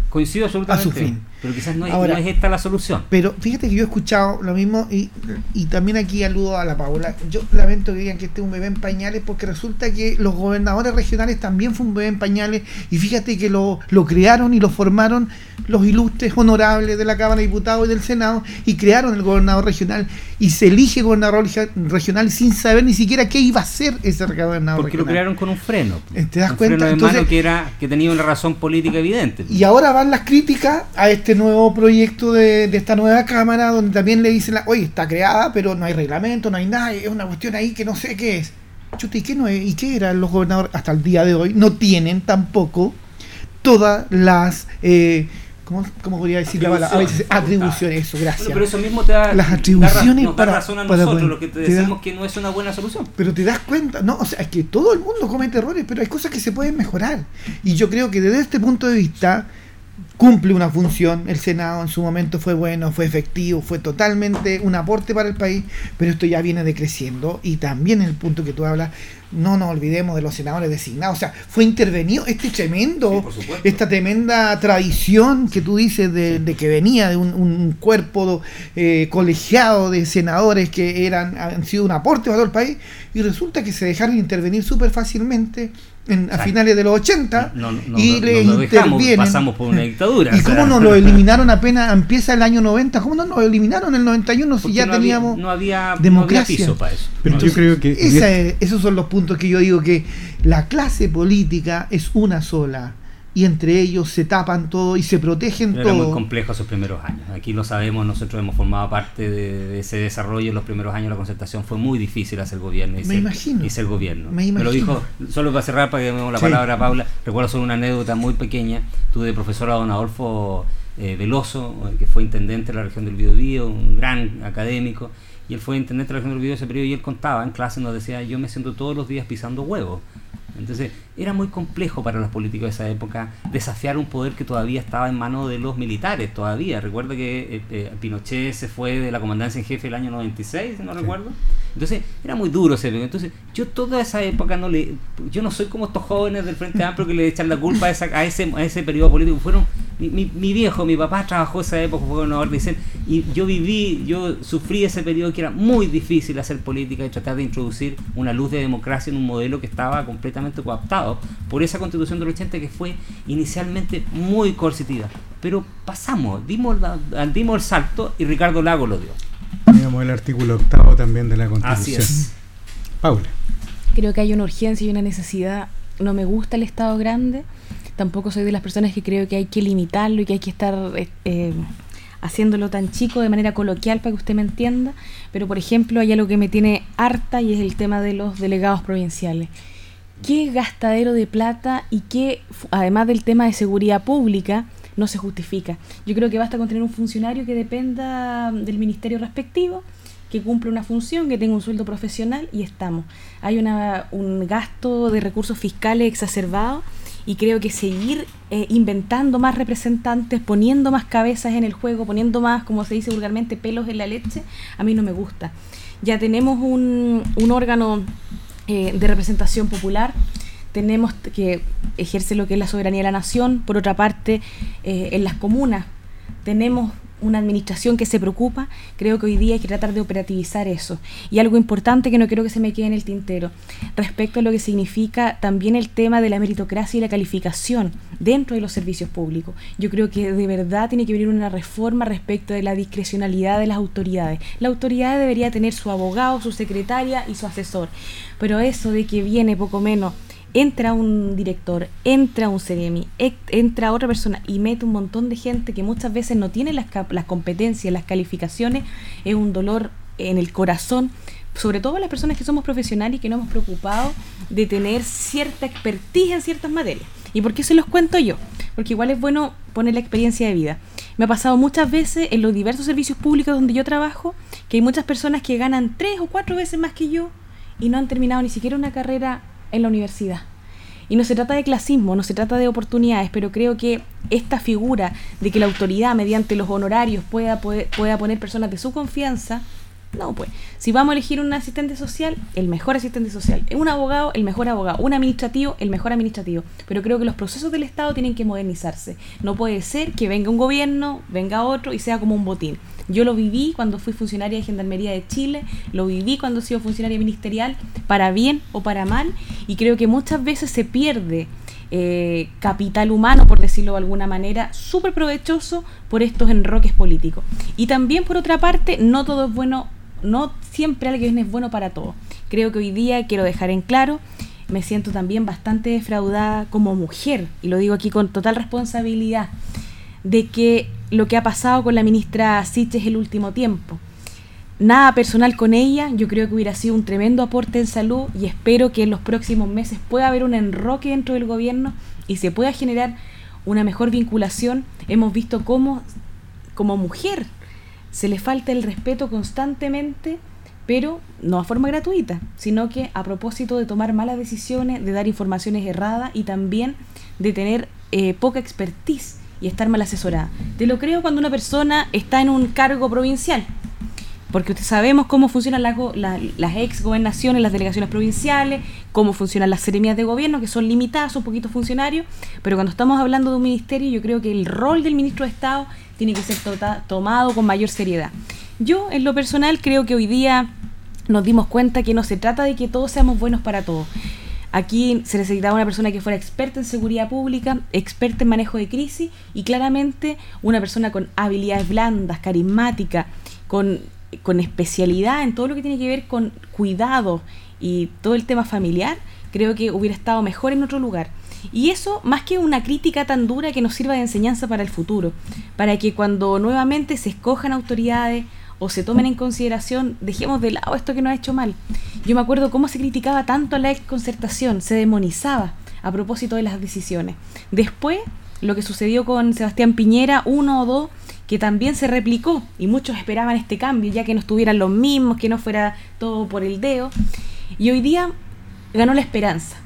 Coincido absolutamente. A su fin. Pero quizás no es, Ahora- no es esta la solución. Pero fíjate que yo he escuchado lo mismo y, y también aquí aludo a la Paula. Yo lamento que digan que este es un bebé en pañales porque resulta que los gobernadores regionales también fue un bebé en pañales y fíjate que lo, lo crearon y lo formaron los ilustres honorables de la Cámara de Diputados y del Senado y crearon el gobernador regional y se elige gobernador regi- regional sin saber ni siquiera qué iba a hacer ese gobernador Porque lo regional. crearon con un freno. Eh, ¿te das un cuenta? freno de Entonces- mano que, era, que tenía una razón política evidente. Y ahora van las críticas a este nuevo proyecto de, de esta nueva Cámara, donde también le dicen, la, oye, está creada, pero no hay reglamento, no hay nada, es una cuestión ahí que no sé qué es. Chuta, ¿y qué, no es? ¿Y qué eran los gobernadores hasta el día de hoy? No tienen tampoco todas las, eh, ¿cómo, cómo podría decir la palabra? A veces, atribuciones, eso, gracias. Bueno, pero eso mismo te da, Las da atribuciones nos da para- razón a nosotros, lo que te te da- que no es una buena solución. Pero te das cuenta, no, o sea, es que todo el mundo comete errores, pero hay cosas que se pueden mejorar. Y yo creo que desde este punto de vista cumple una función. El Senado en su momento fue bueno, fue efectivo, fue totalmente un aporte para el país, pero esto ya viene decreciendo. Y también el punto que tú hablas, no nos olvidemos de los senadores designados. O sea, fue intervenido este tremendo, Sí, esta tremenda tradición que tú dices de, de que venía de un, un cuerpo eh, colegiado de senadores que eran han sido un aporte para todo el país y resulta que se dejaron intervenir súper fácilmente en, a finales de los 80 No, no, y no, le no lo dejamos, intervienen. pasamos por una dictadura. ¿Y o sea. cómo nos lo eliminaron apenas empieza el año 90? ¿Cómo no nos eliminaron en el 91 si ya no había- teníamos no había, no democracia? había piso para eso. Pero No yo creo que Esa es- esos son los puntos que yo digo que la clase política es una sola y entre ellos se tapan todo y se protegen Era muy todo. complejo esos primeros años. Aquí lo sabemos, nosotros hemos formado parte de, de ese desarrollo. En los primeros años de la concertación fue muy difícil hacer gobierno y, Me ser, imagino. y ser gobierno. Me lo imagino. dijo, solo para cerrar, para que demos la Sí. palabra a Paula, recuerdo solo una anécdota muy pequeña. Tuve de profesor a don Adolfo eh, Veloso, eh, que fue intendente de la región del Biobío, un gran académico. Y él fue intendente de la región del Biobío ese periodo y él contaba en clase, nos decía, yo me siento todos los días pisando huevos. Entonces era muy complejo para los políticos de esa época desafiar un poder que todavía estaba en manos de los militares, todavía. Recuerda que eh, eh, Pinochet se fue de la comandancia en jefe el año 96, si no recuerdo. Entonces era muy duro ese periodo. Entonces yo toda esa época no le... Yo no soy como estos jóvenes del Frente Amplio que le echan la culpa a, esa- a ese, a ese periodo político. Fueron... Mi, mi- mi viejo, mi papá trabajó esa época, fue gobernador de y yo viví, yo sufrí ese periodo que era muy difícil hacer política y tratar de introducir una luz de democracia en un modelo que estaba completamente cooptado por esa constitución del 80 que fue inicialmente muy coercitiva. Pero pasamos, dimos, la- dimos el salto y Ricardo Lago lo dio. teníamos el artículo octavo también de la Así Constitución. es. Paula. Creo que hay una urgencia y una necesidad. No me gusta el Estado grande. Tampoco soy de las personas que creo que hay que limitarlo y que hay que estar eh, eh, haciéndolo tan chico de manera coloquial para que usted me entienda. Pero, por ejemplo, hay algo que me tiene harta y es el tema de los delegados provinciales. ¿Qué gastadero de plata y qué, además del tema de seguridad pública, no se justifica? Yo creo que basta con tener un funcionario que dependa del ministerio respectivo, que cumpla una función, que tenga un sueldo profesional y estamos. Hay una, un gasto de recursos fiscales exacerbado y creo que seguir eh, inventando más representantes, poniendo más cabezas en el juego, poniendo más, como se dice vulgarmente, pelos en la leche, a mí no me gusta. Ya tenemos un órgano eh, de representación popular, tenemos que ejerce lo que es la soberanía de la nación, por otra parte, eh, en las comunas. Tenemos una administración que se preocupa, creo que hoy día hay que tratar de operativizar eso. Y algo importante que no quiero que se me quede en el tintero, respecto a lo que significa también el tema de la meritocracia y la calificación dentro de los servicios públicos. Yo creo que de verdad tiene que venir una reforma respecto de la discrecionalidad de las autoridades. La autoridad debería tener su abogado, su secretaria y su asesor, pero eso de que viene poco menos entra un director, entra un CDMI, ec- entra otra persona y mete un montón de gente que muchas veces no tiene las, competencias, las calificaciones, es un dolor en el corazón, sobre todo las personas que somos profesionales y que nos hemos preocupado de tener cierta expertise en ciertas materias. ¿Y por qué se los cuento yo? Porque igual es bueno poner la experiencia de vida. Me ha pasado muchas veces en los diversos servicios públicos donde yo trabajo que hay muchas personas que ganan tres o cuatro veces más que yo y no han terminado ni siquiera una carrera en la universidad. Y no se trata de clasismo, no se trata de oportunidades, pero creo que esta figura de que la autoridad mediante los honorarios pueda, pueda poner personas de su confianza, no, pues, si vamos a elegir un asistente social, el mejor asistente social. Un abogado, el mejor abogado. Un administrativo, el mejor administrativo. Pero creo que los procesos del Estado tienen que modernizarse. No puede ser que venga un gobierno, venga otro y sea como un botín. Yo lo viví cuando fui funcionaria de Gendarmería de Chile, lo viví cuando he sido funcionaria ministerial, para bien o para mal, y creo que muchas veces se pierde eh, capital humano, por decirlo de alguna manera, súper provechoso por estos enroques políticos. Y también, por otra parte, no todo es bueno, no siempre alguien es bueno para todo. Creo que hoy día quiero dejar en claro, me siento también bastante defraudada como mujer, y lo digo aquí con total responsabilidad, de que lo que ha pasado con la ministra Siches el último tiempo. Nada personal con ella, yo creo que hubiera sido un tremendo aporte en salud y espero que en los próximos meses pueda haber un enroque dentro del gobierno y se pueda generar una mejor vinculación. Hemos visto cómo como mujer se le falta el respeto constantemente, pero no a forma gratuita, sino que a propósito de tomar malas decisiones, de dar informaciones erradas y también de tener eh, poca expertise y estar mal asesorada. Te lo creo cuando una persona está en un cargo provincial, porque sabemos cómo funcionan las, las ex gobernaciones, las delegaciones provinciales, cómo funcionan las seremías de gobierno, que son limitadas, son poquitos funcionarios, pero cuando estamos hablando de un ministerio, yo creo que el rol del ministro de Estado tiene que ser tota-, tomado con mayor seriedad. Yo, en lo personal, creo que hoy día nos dimos cuenta que no se trata de que todos seamos buenos para todos. Aquí se necesitaba una persona que fuera experta en seguridad pública, experta en manejo de crisis y claramente una persona con habilidades blandas, carismática, con, con especialidad en todo lo que tiene que ver con cuidado y todo el tema familiar, creo que hubiera estado mejor en otro lugar. Y eso más que una crítica tan dura que nos sirva de enseñanza para el futuro, para que cuando nuevamente se escojan autoridades o se tomen en consideración, dejemos de lado esto que nos ha hecho mal. Yo me acuerdo cómo se criticaba tanto a la concertación, se demonizaba a propósito de las decisiones. Después, lo que sucedió con Sebastián Piñera, uno o dos, que también se replicó y muchos esperaban este cambio, ya que no estuvieran los mismos, que no fuera todo por el dedo. Y hoy día ganó la esperanza.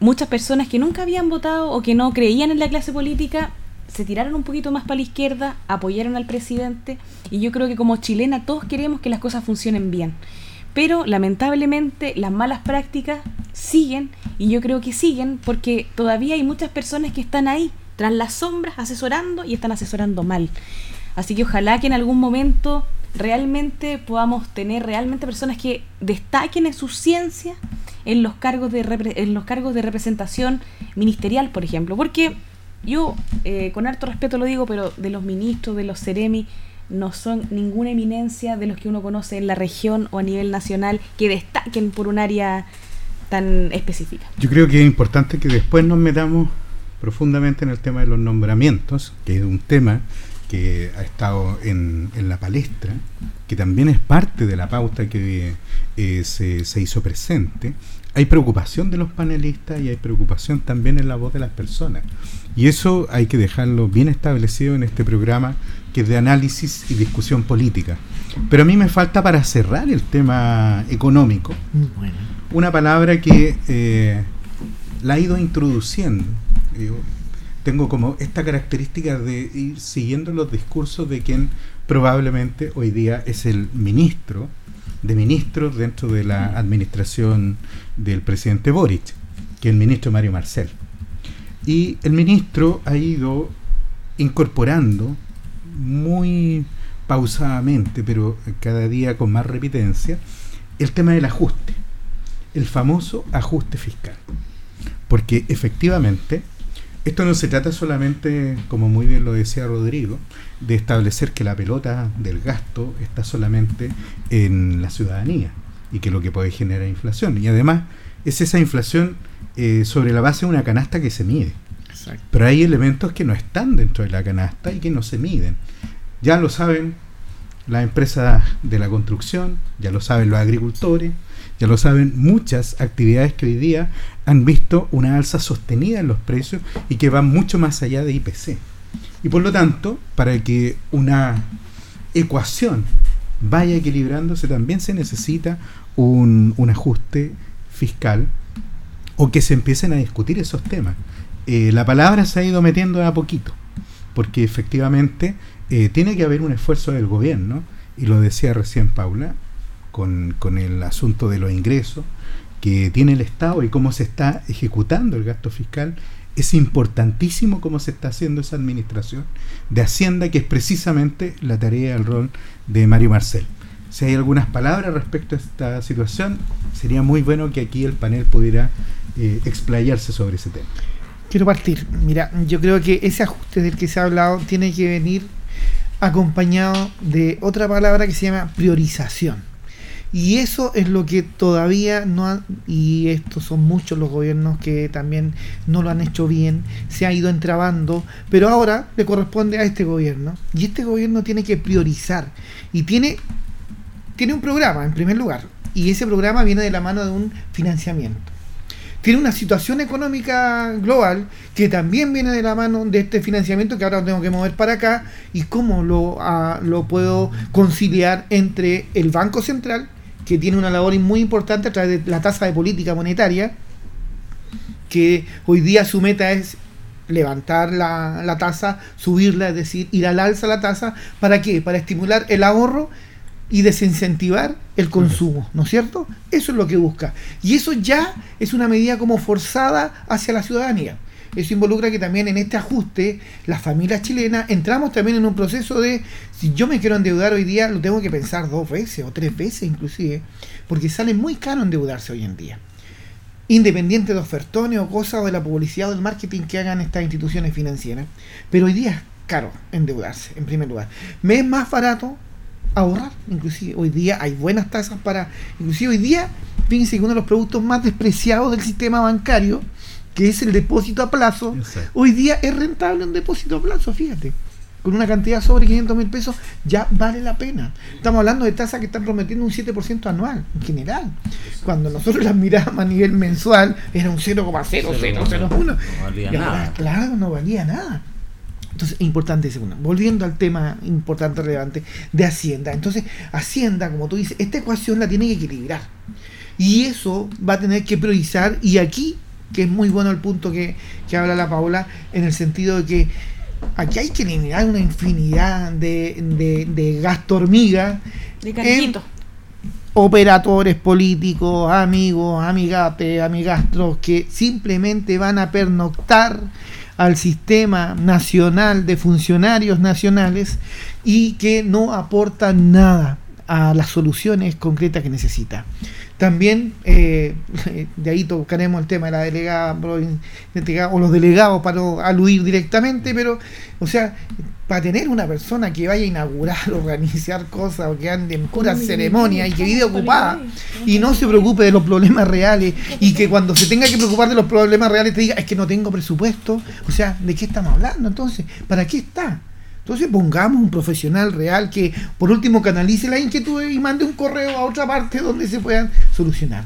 Muchas personas que nunca habían votado o que no creían en la clase política se tiraron un poquito más para la izquierda, apoyaron al presidente y yo creo que como chilena todos queremos que las cosas funcionen bien. Pero lamentablemente las malas prácticas siguen y yo creo que siguen porque todavía hay muchas personas que están ahí, tras las sombras, asesorando y están asesorando mal. Así que ojalá que en algún momento realmente podamos tener realmente personas que destaquen en su ciencia en los cargos de, en los cargos de representación ministerial, por ejemplo. Porque yo, eh, con harto respeto lo digo, pero de los ministros, de los seremi, no son ninguna eminencia de los que uno conoce en la región o a nivel nacional que destaquen por un área tan específica. Yo creo que es importante que después nos metamos profundamente en el tema de los nombramientos, que es un tema que ha estado en, en la palestra, que también es parte de la pauta que eh, se, se hizo presente. Hay preocupación de los panelistas y hay preocupación también en la voz de las personas. Y eso hay que dejarlo bien establecido en este programa que es de análisis y discusión política. Pero a mí me falta para cerrar el tema económico una palabra que eh, la ha ido introduciendo. Yo tengo como esta característica de ir siguiendo los discursos de quien probablemente hoy día es el ministro de ministros dentro de la administración del presidente Boric, que es el ministro Mario Marcel. Y el ministro ha ido incorporando muy pausadamente, pero cada día con más repitencia, el tema del ajuste, el famoso ajuste fiscal. Porque efectivamente, esto no se trata solamente, como muy bien lo decía Rodrigo, de establecer que la pelota del gasto está solamente en la ciudadanía y que lo que puede generar inflación. Y además es esa inflación eh, sobre la base de una canasta que se mide. Pero hay elementos que no están dentro de la canasta y que no se miden. Ya lo saben las empresas de la construcción, ya lo saben los agricultores, ya lo saben muchas actividades que hoy día han visto una alza sostenida en los precios y que van mucho más allá de IPC. Y por lo tanto, para que una ecuación vaya equilibrándose, también se necesita un, un ajuste fiscal o que se empiecen a discutir esos temas. Eh, la palabra se ha ido metiendo a poquito, porque efectivamente eh, tiene que haber un esfuerzo del gobierno, y lo decía recién Paula, con, con el asunto de los ingresos que tiene el Estado y cómo se está ejecutando el gasto fiscal es importantísimo cómo se está haciendo esa administración de Hacienda, que es precisamente la tarea, el rol de Mario Marcel. Si hay algunas palabras respecto a esta situación, sería muy bueno que aquí el panel pudiera eh, explayarse sobre ese tema. Quiero partir. Mira, yo creo que ese ajuste del que se ha hablado tiene que venir acompañado de otra palabra que se llama priorización y eso es lo que todavía no han, y estos son muchos los gobiernos que también no lo han hecho bien, se ha ido entrabando, pero ahora le corresponde a este gobierno. Y este gobierno tiene que priorizar. Y tiene, tiene un programa, en primer lugar. Y ese programa viene de la mano de un financiamiento. Tiene una situación económica global que también viene de la mano de este financiamiento que ahora tengo que mover para acá y cómo lo, ah, lo puedo conciliar entre el Banco Central que tiene una labor muy importante a través de la tasa de política monetaria, que hoy día su meta es levantar la, la tasa, subirla, es decir, ir al alza la tasa, ¿para qué? Para estimular el ahorro y desincentivar el consumo, ¿no es cierto? Eso es lo que busca. Y eso ya es una medida como forzada hacia la ciudadanía. Eso involucra que también en este ajuste, las familias chilenas entramos también en un proceso de, si yo me quiero endeudar hoy día, lo tengo que pensar dos veces o tres veces inclusive, porque sale muy caro endeudarse hoy en día. Independiente de ofertones o cosas de la publicidad o del marketing que hagan estas instituciones financieras. Pero hoy día es caro endeudarse, en primer lugar. Me es más barato ahorrar, inclusive hoy día hay buenas tasas para, inclusive hoy día, fíjense que uno de los productos más despreciados del sistema bancario que es el depósito a plazo, hoy día es rentable un depósito a plazo, fíjate. Con una cantidad sobre 500 mil pesos ya vale la pena. Estamos hablando de tasas que están prometiendo un 7% anual, en general. Cuando nosotros las miramos a nivel mensual, era un 0,0001. No valía nada. Claro, no valía nada. Entonces, importante segundo. Volviendo al tema importante, relevante de Hacienda. Entonces, Hacienda, como tú dices, esta ecuación la tiene que equilibrar. Y eso va a tener que priorizar. Y aquí que es muy bueno el punto que, habla la Paula, en el sentido de que aquí hay que eliminar una infinidad de, de, gasto hormiga. De operadores políticos, amigos, amigates, amigastros, que simplemente van a pernoctar al sistema nacional de funcionarios nacionales y que no aportan nada a las soluciones concretas que necesita. También eh, de ahí tocaremos el tema de la delegada o los delegados para aludir directamente, pero, o sea, para tener una persona que vaya a inaugurar, organizar cosas o que ande en pura ceremonia y que vive ocupada y no se preocupe de los problemas reales y que cuando se tenga que preocupar de los problemas reales te diga es que no tengo presupuesto, o sea, ¿de qué estamos hablando entonces? ¿Para qué está? Entonces pongamos un profesional real que por último canalice la inquietud y mande un correo a otra parte donde se puedan solucionar.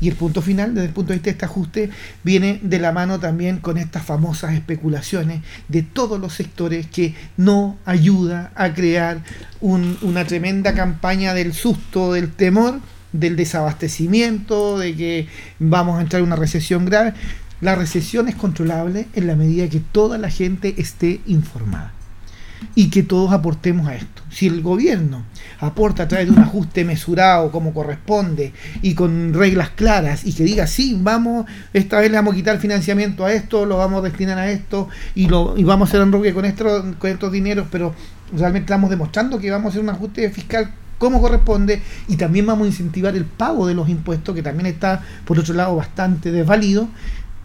Y el punto final, desde el punto de vista de este ajuste, viene de la mano también con estas famosas especulaciones de todos los sectores que no ayuda a crear una tremenda campaña del susto, del temor, del desabastecimiento, de que vamos a entrar en una recesión grave. La recesión es controlable en la medida que toda la gente esté informada y que todos aportemos a esto. Si el gobierno aporta a través de un ajuste mesurado como corresponde y con reglas claras y que diga, sí, vamos, esta vez le vamos a quitar financiamiento a esto, lo vamos a destinar a esto y, lo, y vamos a hacer enroque con, esto, con estos dineros, pero realmente estamos demostrando que vamos a hacer un ajuste fiscal como corresponde y también vamos a incentivar el pago de los impuestos que también está por otro lado bastante desvalido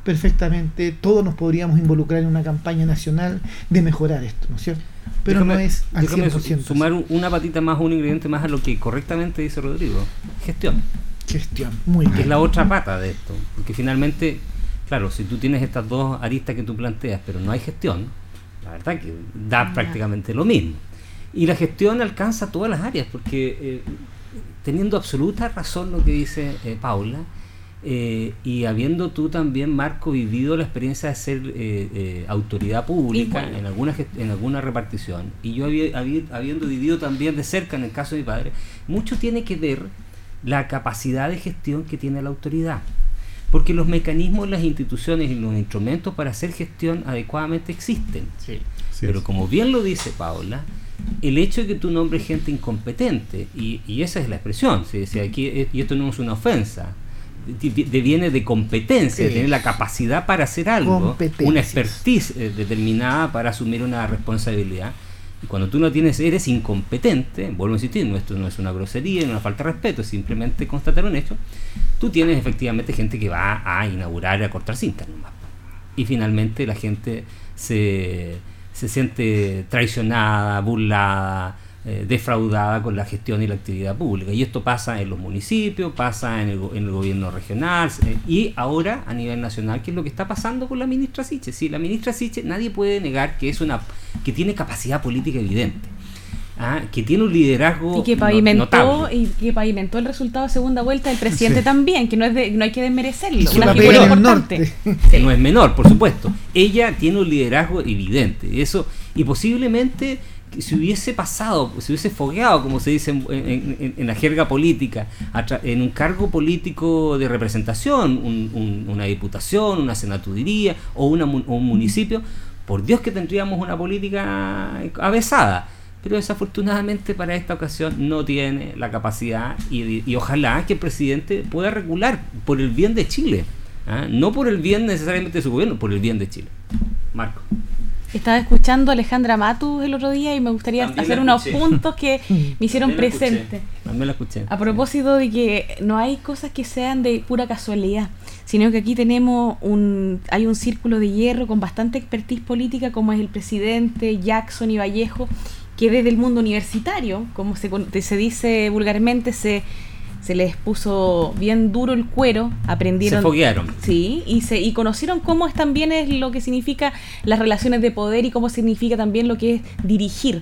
perfectamente todos nos podríamos involucrar en una campaña nacional de mejorar esto, ¿no es cierto? Pero no es al 100%. Sumar una patita más, un ingrediente más a lo que correctamente dice Rodrigo. Gestión. Gestión, muy bien. Que es la otra pata de esto. Porque finalmente, claro, si tú tienes estas dos aristas que tú planteas, pero no hay gestión, la verdad que da prácticamente lo mismo. Y la gestión alcanza todas las áreas, porque eh, teniendo absoluta razón lo que dice eh, Paula, eh, y habiendo tú también, Marco, vivido la experiencia de ser eh, eh, autoridad pública en, alguna en alguna repartición, y yo habiendo vivido también de cerca en el caso de mi padre, mucho tiene que ver la capacidad de gestión que tiene la autoridad. porque los mecanismos, las instituciones y los instrumentos para hacer gestión adecuadamente existen. Pero como bien lo dice Paula, el hecho de que tú nombres gente incompetente, y, esa es la expresión, aquí, y esto no es una ofensa, viene de competencia, de tener la capacidad para hacer algo, una expertise eh, determinada para asumir una responsabilidad. Y cuando tú no tienes, eres incompetente, vuelvo a insistir, no, esto no es una grosería, no es una falta de respeto, es simplemente constatar un hecho, tú tienes efectivamente gente que va a inaugurar y a cortar cintas Y finalmente la gente se, se siente traicionada, burlada, eh, defraudada con la gestión y la actividad pública. Y esto pasa en los municipios, pasa en el, en el gobierno regional eh, y ahora a nivel nacional, que es lo que está pasando con la ministra Siche. Sí, la ministra Siche nadie puede negar que es una que tiene capacidad política evidente. ¿ah? que tiene un liderazgo y que pavimentó y que pavimentó el resultado de segunda vuelta del presidente también que no es de, no hay que desmerecerlo una figura importante que no es menor por supuesto ella tiene un liderazgo evidente eso y posiblemente si hubiese pasado, si hubiese fogueado, como se dice en, la jerga política, en un cargo político de representación, una diputación, una senaturía o, una, un municipio, por Dios que tendríamos una política avesada. Pero desafortunadamente para esta ocasión no tiene la capacidad y, ojalá que el presidente pueda regular por el bien de Chile. ¿ah? No por el bien necesariamente de su gobierno, por el bien de Chile. Marco. Estaba escuchando a Alejandra Matus el otro día y me gustaría hacer unos puntos que me hicieron presente. También la escuché. A propósito de que no hay cosas que sean de pura casualidad, sino que aquí tenemos un hay un círculo de hierro con bastante expertise política como es el presidente Jackson y Vallejo, que desde el mundo universitario, como se, se dice vulgarmente, se se les puso bien duro el cuero, aprendieron. Se foguearon. Sí, y, se, y conocieron cómo es también es lo que significa las relaciones de poder y cómo significa también lo que es dirigir.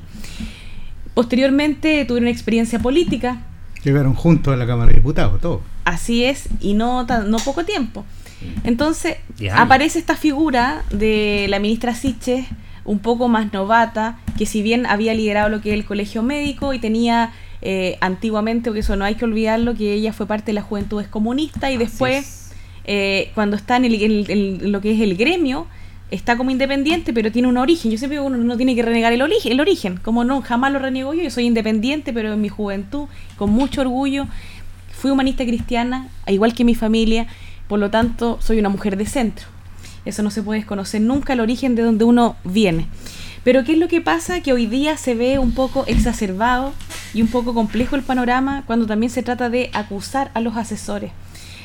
Posteriormente tuvieron experiencia política. Llegaron juntos a la Cámara de Diputados, todo. Así es, y no, no poco tiempo. Entonces, aparece esta figura de la ministra Siches, un poco más novata, que si bien había liderado lo que es el colegio médico y tenía eh, antiguamente, porque eso no hay que olvidarlo, que ella fue parte de la juventud comunista y después, eh, cuando está en, el, lo que es el gremio, está como independiente, pero tiene un origen. Yo siempre digo, uno no tiene que renegar el origen, el origen. Como no, jamás lo reniego yo. Yo soy independiente, pero en mi juventud, con mucho orgullo, fui humanista cristiana, igual que mi familia. Por lo tanto, soy una mujer de centro. Eso no se puede desconocer nunca el origen de donde uno viene. Pero ¿qué es lo que pasa? Que hoy día se ve un poco exacerbado y un poco complejo el panorama cuando también se trata de acusar a los asesores,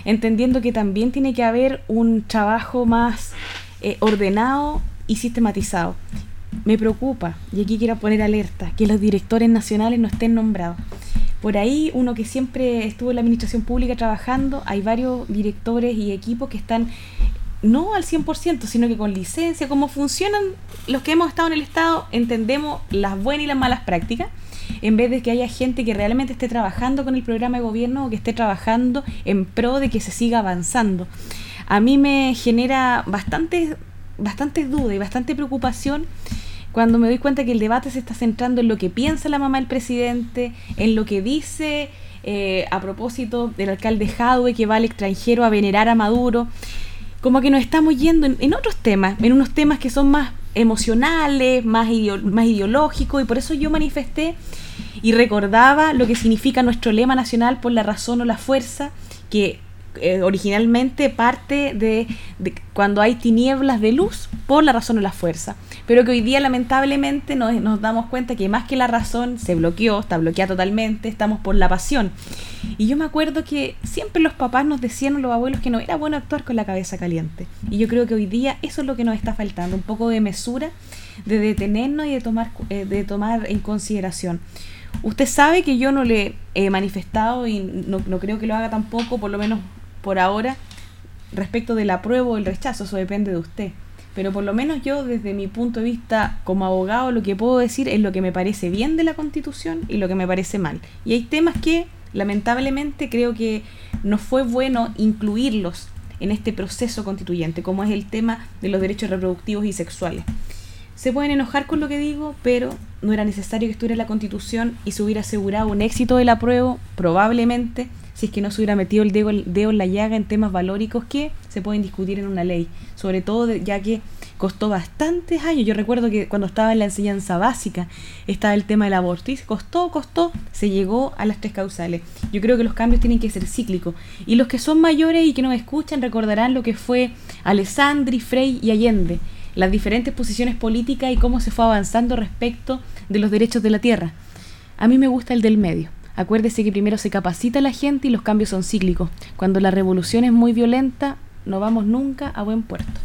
entendiendo que también tiene que haber un trabajo más eh, ordenado y sistematizado. Me preocupa, y aquí quiero poner alerta, que los directores nacionales no estén nombrados. Por ahí, uno que siempre estuvo en la administración pública trabajando, hay varios directores y equipos que están no al 100%, sino que con licencia, cómo funcionan los que hemos estado en el Estado, entendemos las buenas y las malas prácticas, en vez de que haya gente que realmente esté trabajando con el programa de gobierno o que esté trabajando en pro de que se siga avanzando. A mí me genera bastante, bastante duda y bastante preocupación cuando me doy cuenta que el debate se está centrando en lo que piensa la mamá del presidente, en lo que dice eh, a propósito del alcalde Jadwe que va al extranjero a venerar a Maduro como que nos estamos yendo en, otros temas, en unos temas que son más emocionales, más, más ideológicos, y por eso yo manifesté y recordaba lo que significa nuestro lema nacional por la razón o la fuerza, que eh, originalmente parte de, cuando hay tinieblas de luz por la razón o la fuerza. Pero que hoy día lamentablemente nos, nos damos cuenta que más que la razón se bloqueó, está bloqueada totalmente, estamos por la pasión. Y yo me acuerdo que siempre los papás nos decían, los abuelos, que no era bueno actuar con la cabeza caliente. Y yo creo que hoy día eso es lo que nos está faltando, un poco de mesura, de detenernos y de tomar, eh, de tomar en consideración. Usted sabe que yo no le he manifestado y no, no creo que lo haga tampoco, por lo menos por ahora, respecto del apruebo o el rechazo, eso depende de usted. Pero por lo menos yo, desde mi punto de vista como abogado, lo que puedo decir es lo que me parece bien de la Constitución y lo que me parece mal. Y hay temas que lamentablemente creo que no fue bueno incluirlos en este proceso constituyente, como es el tema de los derechos reproductivos y sexuales. Se pueden enojar con lo que digo, pero no era necesario que estuviera la constitución y se hubiera asegurado un éxito del apruebo, probablemente, si es que no se hubiera metido el dedo, en la llaga en temas valóricos que se pueden discutir en una ley, sobre todo ya que costó bastantes años. Yo recuerdo que cuando estaba en la enseñanza básica estaba el tema del aborto y costó, costó, se llegó a las tres causales. Yo creo que los cambios tienen que ser cíclicos. Y los que son mayores y que nos escuchan recordarán lo que fue Alessandri, Frey y Allende, las diferentes posiciones políticas y cómo se fue avanzando respecto de los derechos de la tierra. A mí me gusta el del medio. Acuérdese que primero se capacita a la gente y los cambios son cíclicos. Cuando la revolución es muy violenta, no vamos nunca a buen puerto.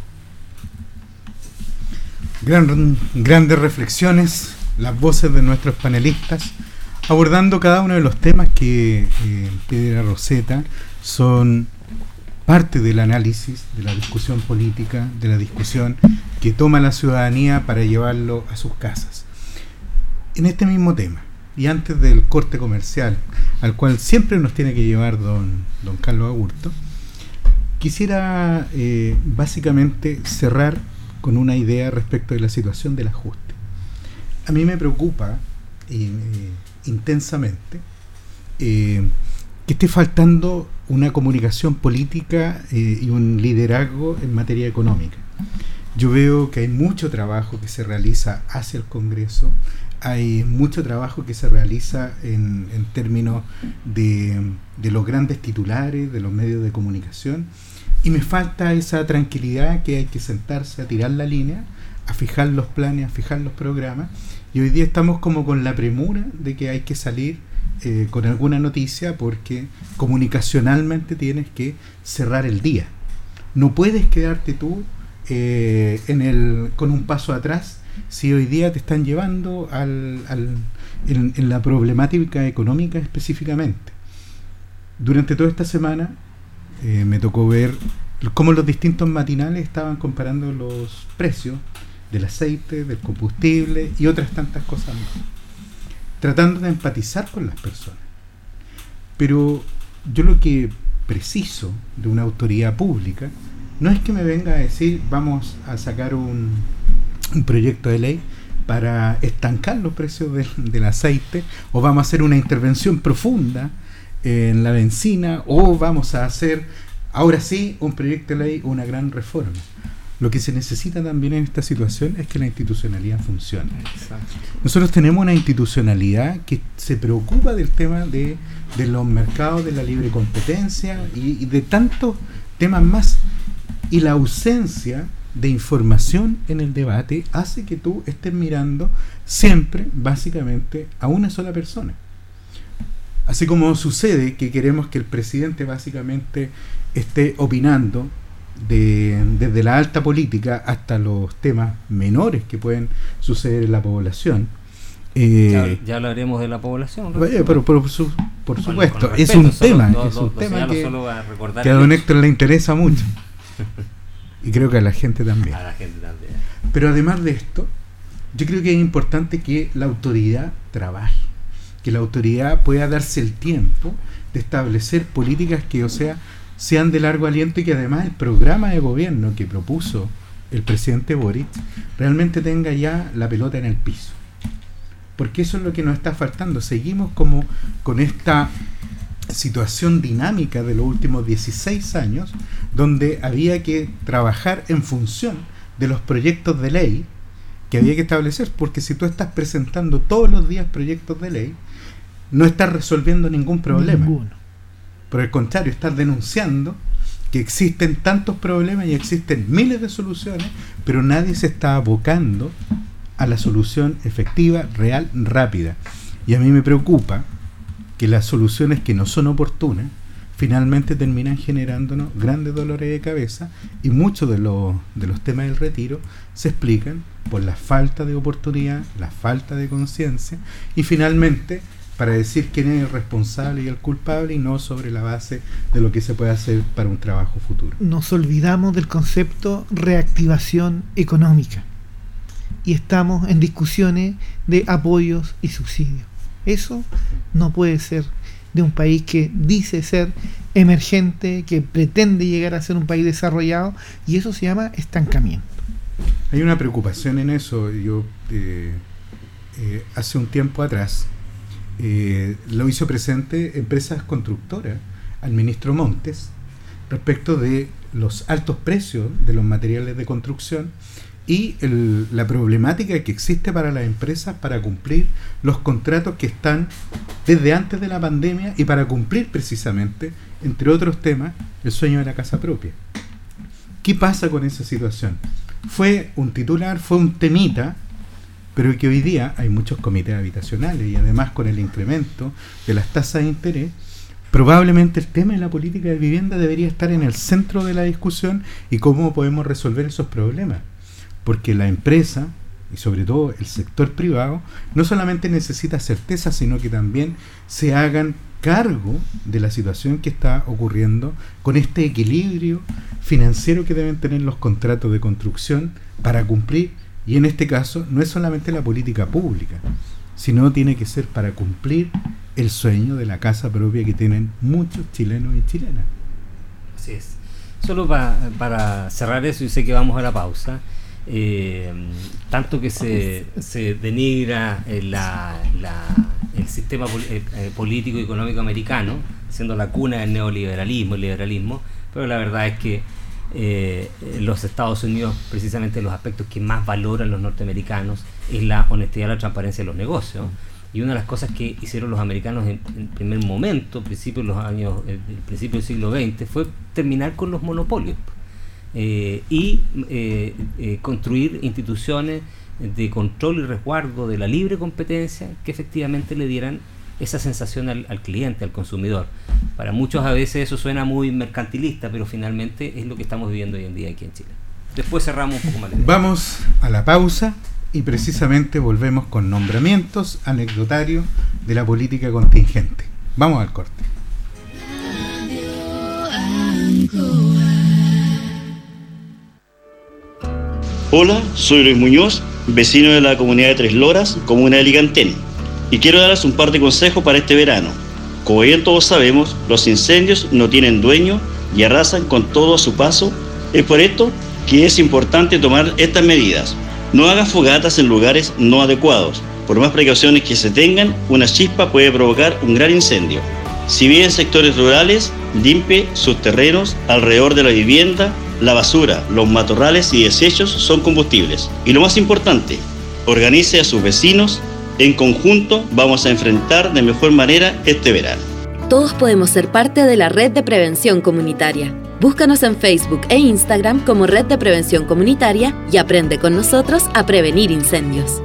grandes reflexiones, las voces de nuestros panelistas, abordando cada uno de los temas que eh, Roseta son parte del análisis, de la discusión política, de la discusión que toma la ciudadanía para llevarlo a sus casas. En este mismo tema, y antes del corte comercial, al cual siempre nos tiene que llevar don, don Carlos Agurto, quisiera eh, básicamente cerrar con una idea respecto de la situación del ajuste. A mí me preocupa eh, intensamente eh, que esté faltando una comunicación política y un liderazgo en materia económica. Yo veo que hay mucho trabajo que se realiza hacia el Congreso, hay mucho trabajo que se realiza en, términos de, los grandes titulares, de los medios de comunicación, y me falta esa tranquilidad que hay que sentarse a tirar la línea, a fijar los planes, a fijar los programas, y hoy día estamos como con la premura de que hay que salir eh, con alguna noticia porque comunicacionalmente tienes que cerrar el día. No puedes quedarte tú eh, con un paso atrás si hoy día te están llevando al, en, la problemática económica específicamente. Durante toda esta semana eh, me tocó ver cómo los distintos matinales estaban comparando los precios del aceite, del combustible y otras tantas cosas más, tratando de empatizar con las personas. Pero yo lo que preciso de una autoridad pública no es que me venga a decir vamos a sacar un, un proyecto de ley para estancar los precios del, aceite o vamos a hacer una intervención profunda en la benzina o vamos a hacer ahora sí un proyecto de ley, una gran reforma. Lo que se necesita también en esta situación es que la institucionalidad funcione. Nosotros tenemos una institucionalidad que se preocupa del tema de, los mercados, de la libre competencia y de tantos temas más. Y la ausencia de información en el debate hace que tú estés mirando siempre, básicamente, a una sola persona. Así como sucede que queremos que el presidente básicamente esté opinando de, desde la alta política hasta los temas menores que pueden suceder en la población. Eh, ya, hablaremos de la población. pero, por, supuesto, es un tema, es un tema que, que a don Héctor le interesa mucho. Y creo que a la gente también. A la gente también. Pero además de esto, yo creo que es importante que la autoridad trabaje, que la autoridad pueda darse el tiempo de establecer políticas que, o sea, sean de largo aliento y que además el programa de gobierno que propuso el presidente Boric realmente tenga ya la pelota en el piso. Porque eso es lo que nos está faltando. Seguimos como con esta situación dinámica de los últimos 16 años, donde había que trabajar en función de los proyectos de ley que había que establecer, porque si tú estás presentando todos los días proyectos de ley, no estás resolviendo ningún problema. Por el contrario, estás denunciando que existen tantos problemas y existen miles de soluciones, pero nadie se está abocando a la solución efectiva, real, rápida. Y a mí me preocupa que las soluciones que no son oportunas finalmente terminan generándonos grandes dolores de cabeza y muchos de los, de los temas del retiro se explican por la falta de oportunidad, la falta de conciencia y finalmente para decir quién es el responsable y el culpable y no sobre la base de lo que se puede hacer para un trabajo futuro. Nos olvidamos del concepto reactivación económica y estamos en discusiones de apoyos y subsidios. Eso no puede ser de un país que dice ser emergente, que pretende llegar a ser un país desarrollado, y eso se llama estancamiento. Hay una preocupación en eso. Yo eh, eh, hace un tiempo atrás eh, lo hizo presente empresas constructoras al ministro Montes respecto de los altos precios de los materiales de construcción y la problemática que existe para las empresas para cumplir los contratos que están desde antes de la pandemia y para cumplir precisamente, entre otros temas, el sueño de la casa propia. ¿Qué pasa con esa situación? Fue un titular, fue un temita, pero que hoy día hay muchos comités habitacionales y además con el incremento de las tasas de interés, probablemente el tema de la política de vivienda debería estar en el centro de la discusión y cómo podemos resolver esos problemas porque la empresa y sobre todo el sector privado no solamente necesita certeza, sino que también se hagan cargo de la situación que está ocurriendo con este equilibrio financiero que deben tener los contratos de construcción para cumplir, y en este caso no es solamente la política pública, sino tiene que ser para cumplir el sueño de la casa propia que tienen muchos chilenos y chilenas. Así es. Solo para cerrar eso y sé que vamos a la pausa. Eh, tanto que se, se denigra el, el sistema eh, eh, político y económico americano, siendo la cuna del neoliberalismo, el liberalismo, pero la verdad es que los Estados Unidos, precisamente los aspectos que más valoran los norteamericanos es la honestidad la transparencia de los negocios. Y una de las cosas que hicieron los americanos en, en primer momento, principio de los años, el principio del siglo XX, fue terminar con los monopolios. Eh, y eh, eh, construir instituciones de control y resguardo de la libre competencia que efectivamente le dieran esa sensación al, cliente, al consumidor. Para muchos a veces eso suena muy mercantilista, pero finalmente es lo que estamos viviendo hoy en día aquí en Chile. Después cerramos un poco más. Vamos a la pausa y precisamente volvemos con nombramientos anecdotarios de la política contingente. Vamos al corte. Hola, soy Luis Muñoz, vecino de la comunidad de Tres Loras, comuna de Ligantén, y quiero darles un par de consejos para este verano. Como bien todos sabemos, los incendios no tienen dueño y arrasan con todo a su paso. Es por esto que es importante tomar estas medidas. No haga fogatas en lugares no adecuados. Por más precauciones que se tengan, una chispa puede provocar un gran incendio. Si vive en sectores rurales, limpie sus terrenos alrededor de la vivienda la basura, los matorrales y desechos son combustibles. Y lo más importante, organice a sus vecinos. En conjunto vamos a enfrentar de mejor manera este verano. Todos podemos ser parte de la red de prevención comunitaria. Búscanos en Facebook e Instagram como Red de Prevención Comunitaria y aprende con nosotros a prevenir incendios.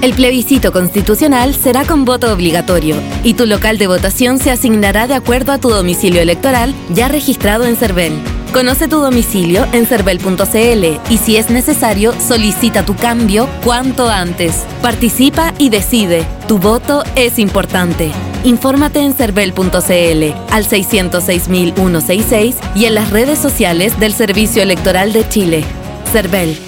El plebiscito constitucional será con voto obligatorio y tu local de votación se asignará de acuerdo a tu domicilio electoral ya registrado en CERVEL. Conoce tu domicilio en cervel.cl y si es necesario, solicita tu cambio cuanto antes. Participa y decide. Tu voto es importante. Infórmate en cervel.cl al 606.166 y en las redes sociales del Servicio Electoral de Chile. CERVEL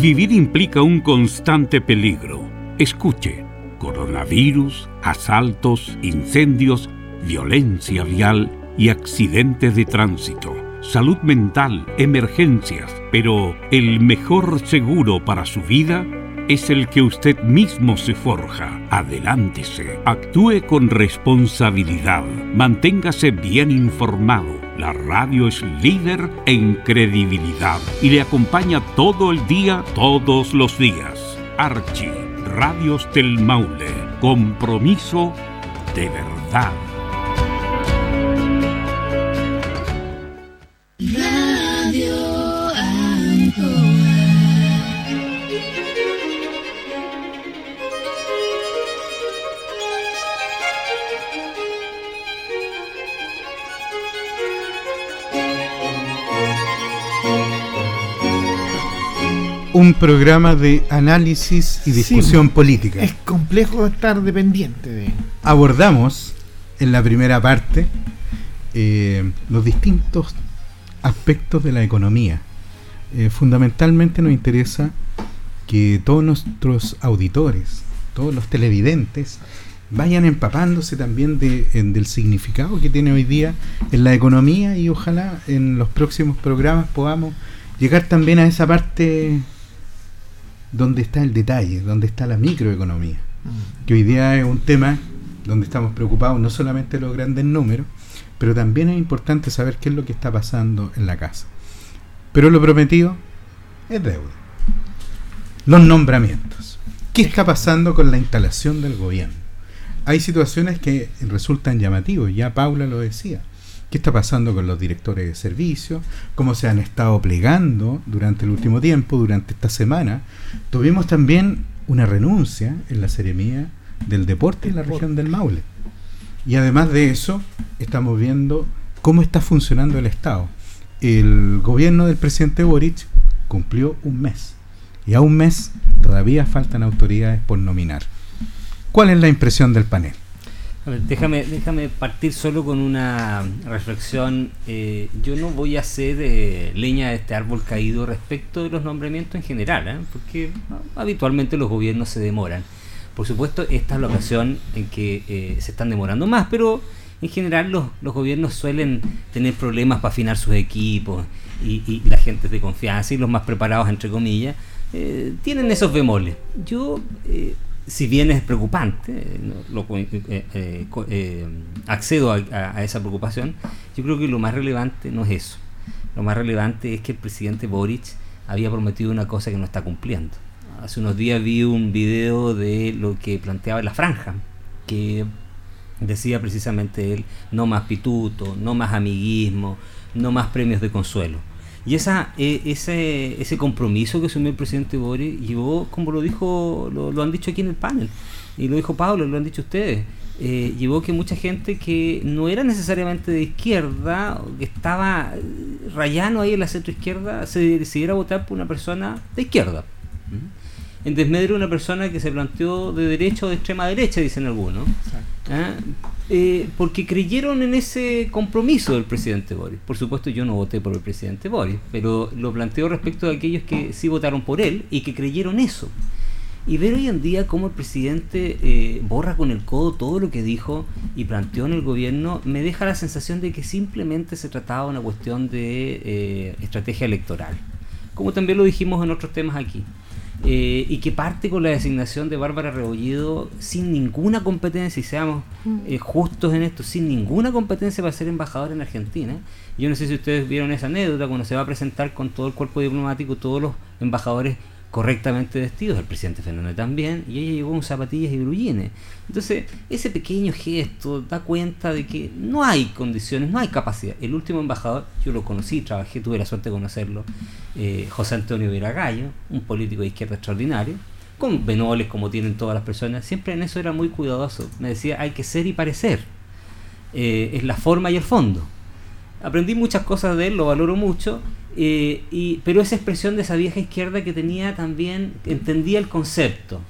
Vivir implica un constante peligro. Escuche, coronavirus, asaltos, incendios, violencia vial y accidentes de tránsito, salud mental, emergencias, pero el mejor seguro para su vida es el que usted mismo se forja. Adelántese, actúe con responsabilidad, manténgase bien informado la radio es líder en credibilidad y le acompaña todo el día, todos los días. Archie, Radios del Maule. Compromiso de verdad. Un programa de análisis y discusión política. Es complejo estar dependiente de... Abordamos en la primera parte eh, los distintos aspectos de la economía. Eh, fundamentalmente nos interesa que todos nuestros auditores, todos los televidentes, vayan empapándose también de, del significado que tiene hoy día en la economía y ojalá en los próximos programas podamos llegar también a esa parte donde está el detalle, donde está la microeconomía, mm. que hoy día es un tema donde estamos preocupados no solamente los grandes números, pero también es importante saber qué es lo que está pasando en la casa. Pero lo prometido es deuda. Los nombramientos. ¿Qué está pasando con la instalación del gobierno? Hay situaciones que resultan llamativas, ya Paula lo decía. ¿Qué está pasando con los directores de servicio? ¿Cómo se han estado plegando durante el último tiempo, durante esta semana? Tuvimos también una renuncia en la seremía del deporte en la región del Maule. Y además de eso, estamos viendo cómo está funcionando el Estado. El gobierno del presidente Boric cumplió un mes. Y a un mes todavía faltan autoridades por nominar. ¿Cuál es la impresión del panel? Déjame, déjame partir solo con una reflexión. Eh, yo no voy a hacer eh, leña de este árbol caído respecto de los nombramientos en general, ¿eh? porque habitualmente los gobiernos se demoran. Por supuesto, esta es la ocasión en que se están demorando más, pero en general los, los gobiernos suelen tener problemas para afinar sus equipos y, y la gente de confianza y los más preparados, entre comillas, tienen esos bemoles. Yo si bien es preocupante, eh, eh, eh, accedo a, esa preocupación, yo creo que lo más relevante no es eso. Lo más relevante es que el presidente Boric había prometido una cosa que no está cumpliendo. Hace unos días vi un video de lo que planteaba la franja, que decía precisamente él, no más pituto, no más amiguismo, no más premios de consuelo. Y esa, e, ese, ese compromiso que asumió el presidente Boris llevó, como lo dijo, lo, han dicho aquí en el panel, y lo dijo Pablo, lo han dicho ustedes, eh, llevó que mucha gente que no era necesariamente de izquierda, que estaba rayano ahí en la centro izquierda, se decidiera votar por una persona de izquierda. ¿Mm? En desmedro de una persona que se planteó de derecha o de extrema derecha, dicen algunos. ¿Ah? Eh, porque creyeron en ese compromiso del presidente Boris. Por supuesto yo no voté por el presidente Boris, pero lo planteo respecto de aquellos que sí votaron por él y que creyeron eso. Y ver hoy en día cómo el presidente eh, borra con el codo todo lo que dijo y planteó en el gobierno, me deja la sensación de que simplemente se trataba de una cuestión de eh, estrategia electoral. Como también lo dijimos en otros temas aquí. Eh, y que parte con la designación de Bárbara Rebollido sin ninguna competencia, y seamos mm. eh, justos en esto, sin ninguna competencia para ser embajador en Argentina. Yo no sé si ustedes vieron esa anécdota cuando se va a presentar con todo el cuerpo diplomático, todos los embajadores correctamente vestidos, el presidente Fernández también, y ella llegó con zapatillas y grullines. Entonces, ese pequeño gesto da cuenta de que no hay condiciones, no hay capacidad. El último embajador, yo lo conocí, trabajé, tuve la suerte de conocerlo, eh, José Antonio Viragallo, un político de izquierda extraordinario, con venoles como tienen todas las personas, siempre en eso era muy cuidadoso. Me decía, hay que ser y parecer. Eh, es la forma y el fondo. Aprendí muchas cosas de él, lo valoro mucho, eh, y, pero esa expresión de esa vieja izquierda que tenía también, entendía el concepto.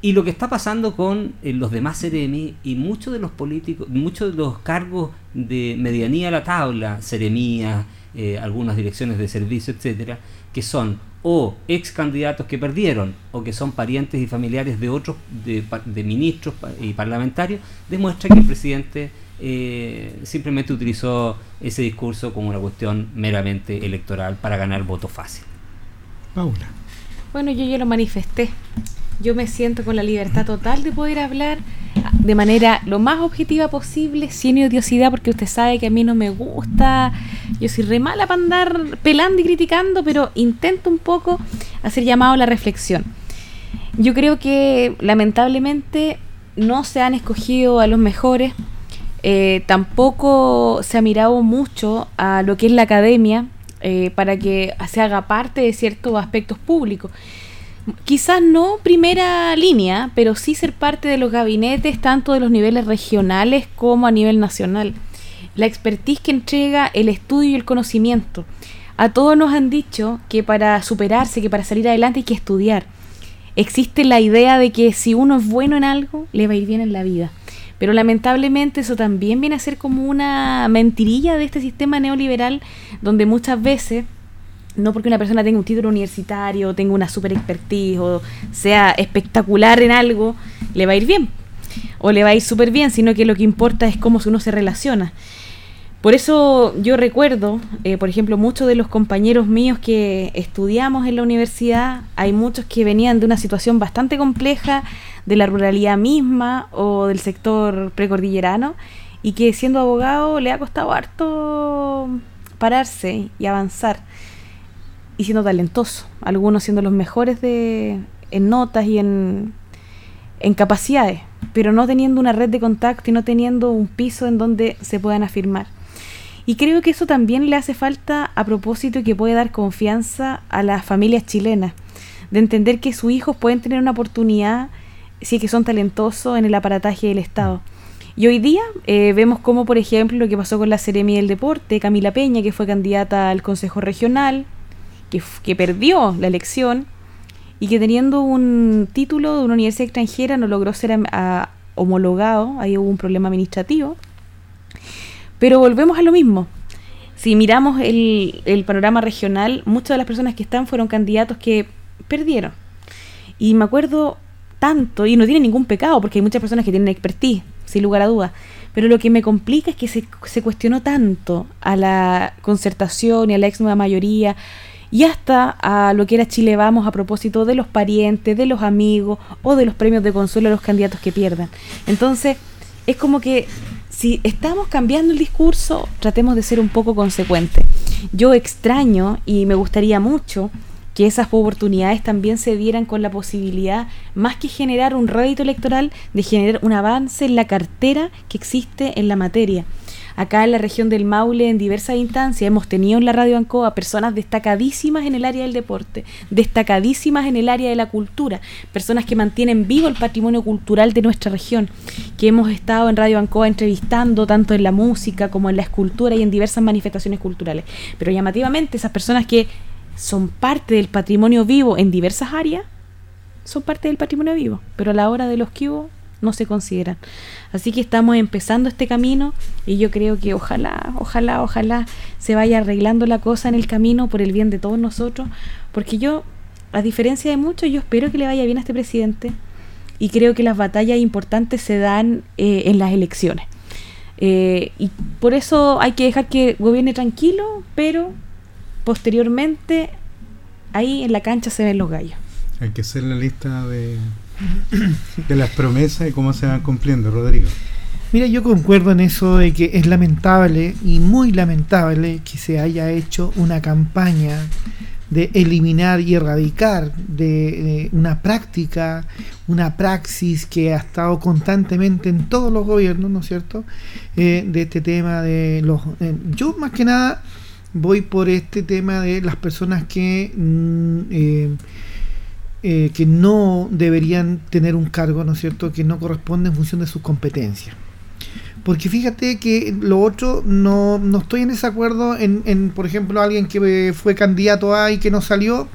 Y lo que está pasando con eh, los demás Ceremi y muchos de los políticos, muchos de los cargos de medianía a la tabla, Seremía, eh, algunas direcciones de servicio, etcétera, que son o ex candidatos que perdieron o que son parientes y familiares de otros de ministros y parlamentarios, demuestra que el presidente eh, simplemente utilizó ese discurso como una cuestión meramente electoral para ganar voto fácil. Paula. Bueno, yo ya lo manifesté. Yo me siento con la libertad total de poder hablar de manera lo más objetiva posible, sin odiosidad, porque usted sabe que a mí no me gusta, yo soy re mala para andar pelando y criticando, pero intento un poco hacer llamado a la reflexión. Yo creo que lamentablemente no se han escogido a los mejores, eh, tampoco se ha mirado mucho a lo que es la academia eh, para que se haga parte de ciertos aspectos públicos. Quizás no primera línea, pero sí ser parte de los gabinetes tanto de los niveles regionales como a nivel nacional. La expertise que entrega el estudio y el conocimiento. A todos nos han dicho que para superarse, que para salir adelante hay que estudiar. Existe la idea de que si uno es bueno en algo, le va a ir bien en la vida. Pero lamentablemente eso también viene a ser como una mentirilla de este sistema neoliberal donde muchas veces no porque una persona tenga un título universitario, tenga una super expertise o sea espectacular en algo, le va a ir bien o le va a ir súper bien, sino que lo que importa es cómo uno se relaciona. Por eso yo recuerdo, eh, por ejemplo, muchos de los compañeros míos que estudiamos en la universidad, hay muchos que venían de una situación bastante compleja, de la ruralidad misma o del sector precordillerano y que siendo abogado le ha costado harto pararse y avanzar y siendo talentoso, algunos siendo los mejores de, en notas y en, en capacidades, pero no teniendo una red de contacto y no teniendo un piso en donde se puedan afirmar. Y creo que eso también le hace falta a propósito y que puede dar confianza a las familias chilenas, de entender que sus hijos pueden tener una oportunidad sí que son talentosos en el aparataje del Estado. Y hoy día eh, vemos como, por ejemplo, lo que pasó con la Seremi del Deporte, Camila Peña, que fue candidata al Consejo Regional, que, que perdió la elección y que teniendo un título de una universidad extranjera no logró ser homologado, ahí hubo un problema administrativo. Pero volvemos a lo mismo. Si miramos el, panorama regional, muchas de las personas que están fueron candidatos que perdieron. Y me acuerdo tanto, y no tiene ningún pecado, porque hay muchas personas que tienen expertise, sin lugar a dudas. Pero lo que me complica es que se, se cuestionó tanto a la concertación y a la ex nueva mayoría, y hasta a lo que era Chile Vamos a propósito de los parientes, de los amigos o de los premios de consuelo a los candidatos que pierdan. Entonces, es como que si estamos cambiando el discurso, tratemos de ser un poco consecuentes. Yo extraño y me gustaría mucho que esas oportunidades también se dieran con la posibilidad, más que generar un rédito electoral, de generar un avance en la cartera que existe en la materia. Acá en la región del Maule, en diversas instancias, hemos tenido en la Radio Ancoa personas destacadísimas en el área del deporte, destacadísimas en el área de la cultura, personas que mantienen vivo el patrimonio cultural de nuestra región, que hemos estado en Radio Ancoa entrevistando tanto en la música como en la escultura y en diversas manifestaciones culturales. Pero llamativamente, esas personas que son parte del patrimonio vivo en diversas áreas, son parte del patrimonio vivo, pero a la hora de los que hubo no se consideran. Así que estamos empezando este camino y yo creo que ojalá, ojalá, ojalá se vaya arreglando la cosa en el camino por el bien de todos nosotros, porque yo, a diferencia de muchos, yo espero que le vaya bien a este presidente y creo que las batallas importantes se dan eh, en las elecciones. Eh, y por eso hay que dejar que gobierne tranquilo, pero posteriormente ahí en la cancha se ven los gallos. Hay que hacer la lista de, de las promesas y cómo se van cumpliendo, Rodrigo. Mira, yo concuerdo en eso de que es lamentable y muy lamentable que se haya hecho una campaña de eliminar y erradicar de, una práctica, una praxis que ha estado constantemente en todos los gobiernos, ¿no es cierto? Eh, de este tema de los... Eh, yo más que nada voy por este tema de las personas que, mm, eh, eh, que no deberían tener un cargo, ¿no es cierto?, que no corresponde en función de sus competencias. Porque fíjate que lo otro, no, no estoy en desacuerdo en, en, por ejemplo, alguien que fue candidato a y que no salió,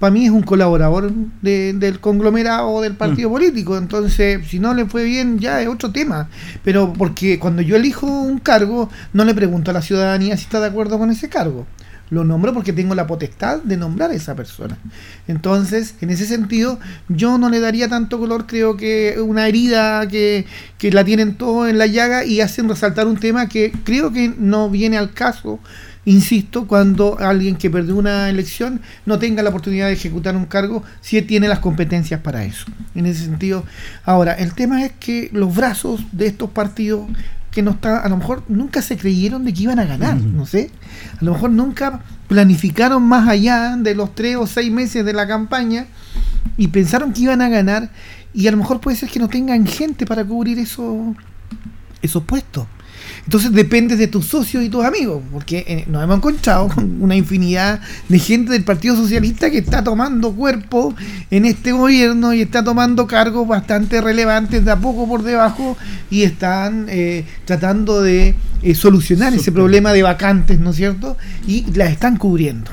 para mí es un colaborador del conglomerado o del partido mm. político. Entonces, si no le fue bien, ya es otro tema. Pero porque cuando yo elijo un cargo, no le pregunto a la ciudadanía si está de acuerdo con ese cargo. Lo nombro porque tengo la potestad de nombrar a esa persona. Entonces, en ese sentido, yo no le daría tanto color, creo que una herida que, que la tienen todos en la llaga y hacen resaltar un tema que creo que no viene al caso insisto, cuando alguien que perdió una elección no tenga la oportunidad de ejecutar un cargo si tiene las competencias para eso. En ese sentido, ahora, el tema es que los brazos de estos partidos que no está, a lo mejor nunca se creyeron de que iban a ganar, no sé, a lo mejor nunca planificaron más allá de los tres o seis meses de la campaña y pensaron que iban a ganar y a lo mejor puede ser que no tengan gente para cubrir eso, esos puestos. Entonces depende de tus socios y tus amigos, porque eh, nos hemos encontrado con una infinidad de gente del Partido Socialista que está tomando cuerpo en este gobierno y está tomando cargos bastante relevantes de a poco por debajo y están eh, tratando de eh, solucionar ese problema de vacantes, ¿no es cierto? Y las están cubriendo.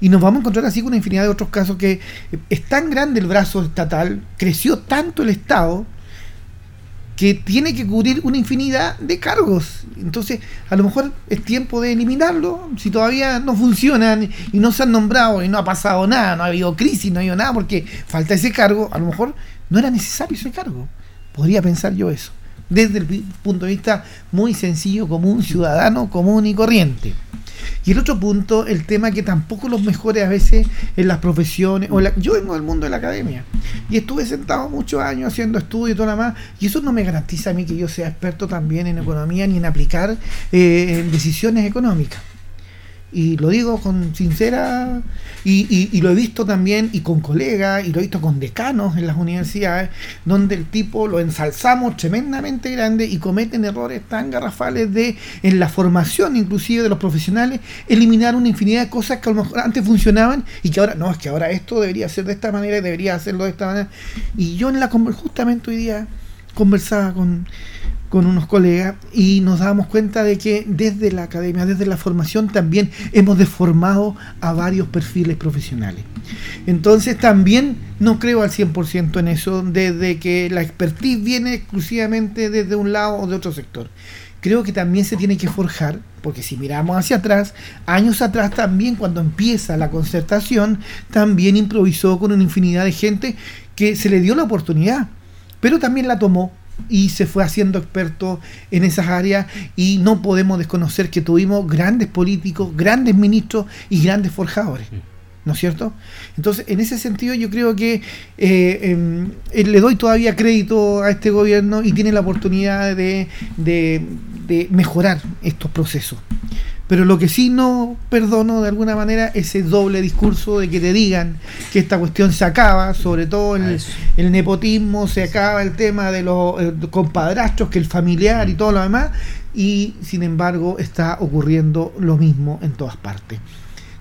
Y nos vamos a encontrar así con una infinidad de otros casos que es tan grande el brazo estatal, creció tanto el Estado, que tiene que cubrir una infinidad de cargos. Entonces, a lo mejor es tiempo de eliminarlo, si todavía no funcionan y no se han nombrado y no ha pasado nada, no ha habido crisis, no ha habido nada, porque falta ese cargo, a lo mejor no era necesario ese cargo. Podría pensar yo eso, desde el punto de vista muy sencillo, como un ciudadano común y corriente. Y el otro punto, el tema que tampoco los mejores a veces en las profesiones, o yo vengo del mundo de la academia y estuve sentado muchos años haciendo estudios y todo lo demás, y eso no me garantiza a mí que yo sea experto también en economía ni en aplicar eh, decisiones económicas y lo digo con sincera, y, lo he visto también y con colegas, y lo he visto con decanos en las universidades, donde el tipo lo ensalzamos tremendamente grande y cometen errores tan garrafales de, en la formación inclusive de los profesionales, eliminar una infinidad de cosas que a lo mejor antes funcionaban y que ahora, no, es que ahora esto debería ser de esta manera y debería hacerlo de esta manera. Y yo en la justamente hoy día conversaba con con unos colegas y nos dábamos cuenta de que desde la academia, desde la formación también hemos deformado a varios perfiles profesionales. Entonces también no creo al 100% en eso, desde que la expertise viene exclusivamente desde un lado o de otro sector. Creo que también se tiene que forjar, porque si miramos hacia atrás, años atrás también cuando empieza la concertación, también improvisó con una infinidad de gente que se le dio la oportunidad, pero también la tomó y se fue haciendo experto en esas áreas y no podemos desconocer que tuvimos grandes políticos, grandes ministros y grandes forjadores. ¿No es cierto? Entonces, en ese sentido yo creo que eh, em, eh, le doy todavía crédito a este gobierno y tiene la oportunidad de, de mejorar estos procesos. Pero lo que sí no perdono de alguna manera es ese doble discurso de que te digan que esta cuestión se acaba, sobre todo el, el nepotismo, se acaba el tema de los eh, compadrastros, que el familiar y todo lo demás, y sin embargo está ocurriendo lo mismo en todas partes.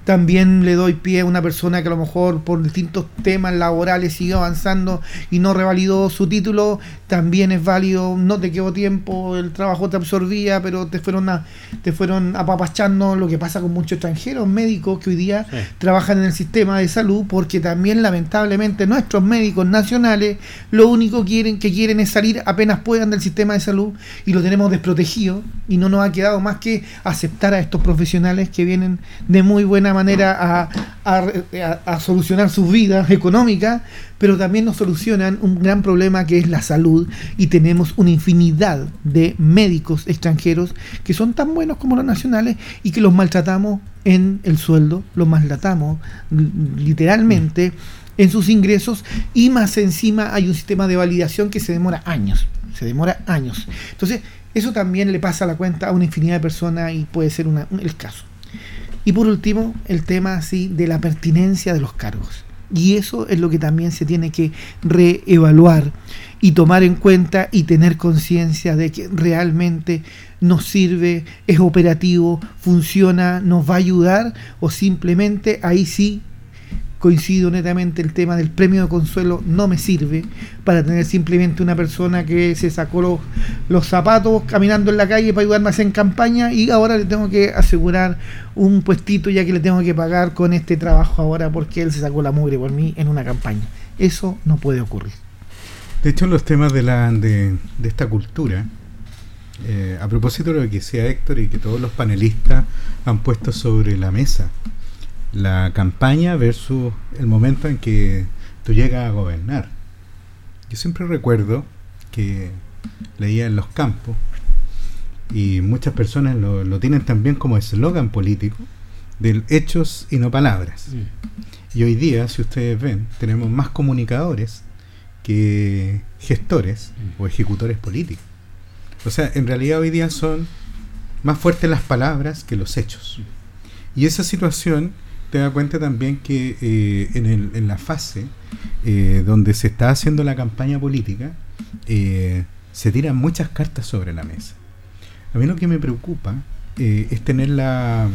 También le doy pie a una persona que a lo mejor por distintos temas laborales sigue avanzando y no revalidó su título, también es válido, no te quedó tiempo, el trabajo te absorbía, pero te fueron a, te fueron apapachando. Lo que pasa con muchos extranjeros médicos que hoy día trabajan en el sistema de salud, porque también lamentablemente nuestros médicos nacionales lo único quieren, que quieren es salir apenas puedan del sistema de salud y lo tenemos desprotegido y no nos ha quedado más que aceptar a estos profesionales que vienen de muy buena manera manera a, solucionar sus vidas económicas, pero también nos solucionan un gran problema que es la salud y tenemos una infinidad de médicos extranjeros que son tan buenos como los nacionales y que los maltratamos en el sueldo, los maltratamos literalmente en sus ingresos y más encima hay un sistema de validación que se demora años, se demora años. Entonces, eso también le pasa a la cuenta a una infinidad de personas y puede ser el caso. Y por último, el tema así de la pertinencia de los cargos. Y eso es lo que también se tiene que reevaluar y tomar en cuenta y tener conciencia de que realmente nos sirve, es operativo, funciona, nos va a ayudar o simplemente ahí sí coincido netamente el tema del premio de consuelo no me sirve para tener simplemente una persona que se sacó los, los zapatos caminando en la calle para ayudarme a hacer campaña y ahora le tengo que asegurar un puestito ya que le tengo que pagar con este trabajo ahora porque él se sacó la mugre por mí en una campaña. Eso no puede ocurrir. De hecho, los temas de, la, de, esta cultura, eh, a propósito de lo que decía Héctor y que todos los panelistas han puesto sobre la mesa, la campaña versus el momento en que tú llegas a gobernar. Yo siempre recuerdo que leía en los campos y muchas personas lo, tienen también como eslogan político de hechos y no palabras. Y hoy día, si ustedes ven, tenemos más comunicadores que gestores o ejecutores políticos. O sea, en realidad hoy día son más fuertes las palabras que los hechos. Y esa situación te das cuenta también que eh, en, el, en, la fase eh, donde se está haciendo la campaña política, eh, se tiran muchas cartas sobre la mesa. A mí lo que me preocupa eh, es tener la,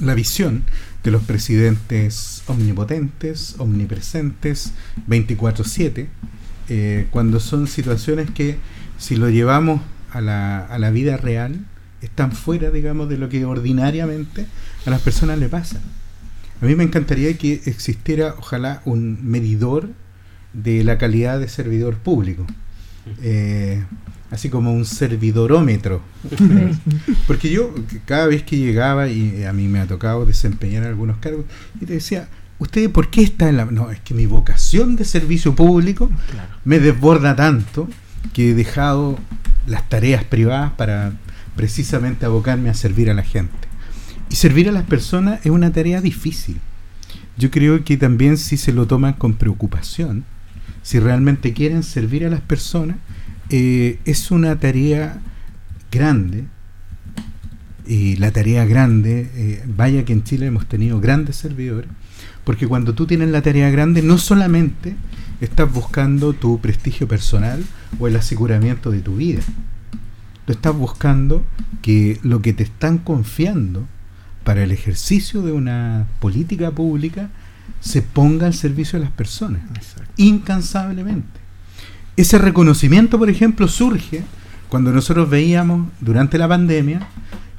la visión de los presidentes omnipotentes, omnipresentes, 24/7, eh, cuando son situaciones que si lo llevamos a la, a la vida real, están fuera, digamos, de lo que ordinariamente a las personas le pasa. A mí me encantaría que existiera, ojalá, un medidor de la calidad de servidor público. Eh, así como un servidorómetro. Porque yo cada vez que llegaba y a mí me ha tocado desempeñar algunos cargos, y te decía, ¿usted por qué está en la... No, es que mi vocación de servicio público me desborda tanto que he dejado las tareas privadas para precisamente abocarme a servir a la gente. Y servir a las personas es una tarea difícil. Yo creo que también si se lo toman con preocupación, si realmente quieren servir a las personas, eh, es una tarea grande. Y la tarea grande, eh, vaya que en Chile hemos tenido grandes servidores, porque cuando tú tienes la tarea grande, no solamente estás buscando tu prestigio personal o el aseguramiento de tu vida, tú estás buscando que lo que te están confiando para el ejercicio de una política pública se ponga al servicio de las personas, incansablemente. Ese reconocimiento, por ejemplo, surge cuando nosotros veíamos durante la pandemia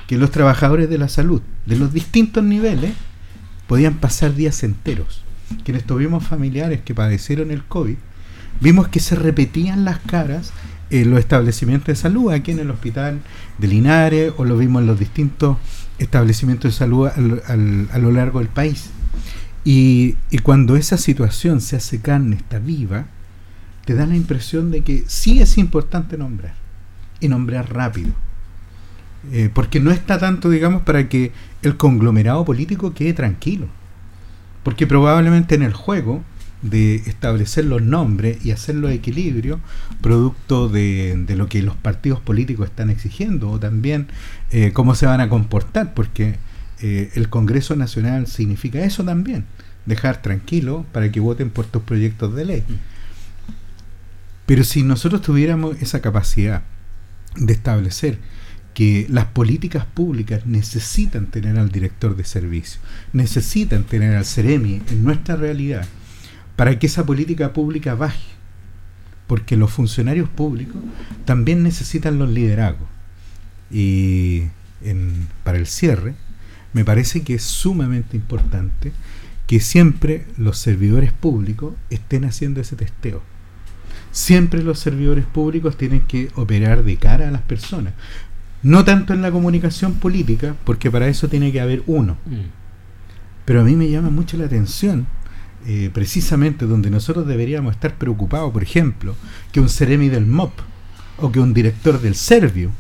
que los trabajadores de la salud, de los distintos niveles, podían pasar días enteros. Quienes tuvimos familiares que padecieron el COVID, vimos que se repetían las caras en los establecimientos de salud, aquí en el hospital de Linares, o lo vimos en los distintos establecimientos de salud a lo largo del país. Y, y, cuando esa situación se hace carne, está viva, te da la impresión de que sí es importante nombrar, y nombrar rápido. Eh, porque no está tanto, digamos, para que el conglomerado político quede tranquilo. Porque probablemente en el juego de establecer los nombres y hacer los equilibrios, producto de, de, lo que los partidos políticos están exigiendo, o también eh, cómo se van a comportar, porque eh, el Congreso Nacional significa eso también, dejar tranquilo para que voten por tus proyectos de ley. Pero si nosotros tuviéramos esa capacidad de establecer que las políticas públicas necesitan tener al director de servicio, necesitan tener al CEREMI en nuestra realidad, para que esa política pública baje, porque los funcionarios públicos también necesitan los liderazgos. Y en, para el cierre, me parece que es sumamente importante que siempre los servidores públicos estén haciendo ese testeo. Siempre los servidores públicos tienen que operar de cara a las personas. No tanto en la comunicación política, porque para eso tiene que haber uno. Mm. Pero a mí me llama mucho la atención, eh, precisamente donde nosotros deberíamos estar preocupados, por ejemplo, que un Ceremi del MOP o que un director del Servio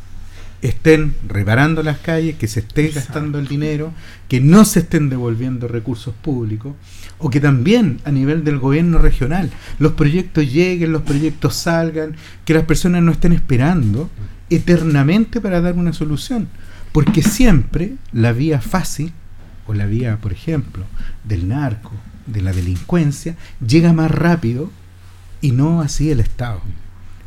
estén reparando las calles, que se esté gastando el dinero, que no se estén devolviendo recursos públicos, o que también a nivel del gobierno regional los proyectos lleguen, los proyectos salgan, que las personas no estén esperando eternamente para dar una solución, porque siempre la vía fácil, o la vía, por ejemplo, del narco, de la delincuencia, llega más rápido y no así el Estado.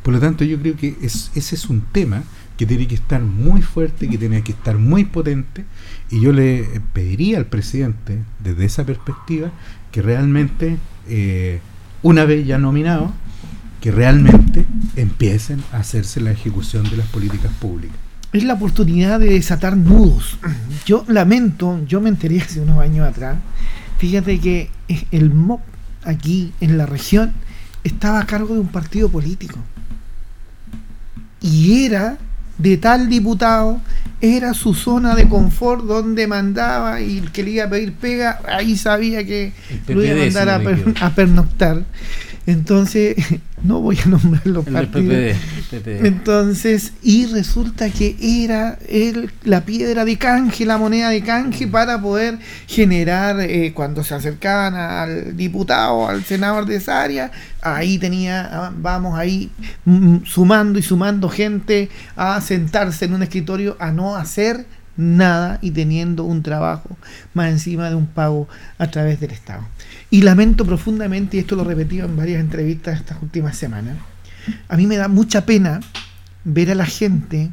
Por lo tanto, yo creo que es, ese es un tema que tiene que estar muy fuerte, que tiene que estar muy potente, y yo le pediría al presidente, desde esa perspectiva, que realmente, eh, una vez ya nominado, que realmente empiecen a hacerse la ejecución de las políticas públicas. Es la oportunidad de desatar nudos. Yo lamento, yo me enteré hace unos años atrás, fíjate que el MOP aquí en la región estaba a cargo de un partido político. Y era de tal diputado era su zona de confort donde mandaba y el que le iba a pedir pega, ahí sabía que lo iba a mandar a, pernoctar. Entonces, no voy a nombrar los partidos. Entonces, y resulta que era el, la piedra de canje, la moneda de canje para poder generar, eh, cuando se acercaban al diputado, al senador de esa área, ahí tenía, ah, vamos ahí mm, sumando y sumando gente a sentarse en un escritorio a no hacer nada y teniendo un trabajo más encima de un pago a través del Estado. Y lamento profundamente, y esto lo he repetido en varias entrevistas estas últimas semanas, a mí me da mucha pena ver a la gente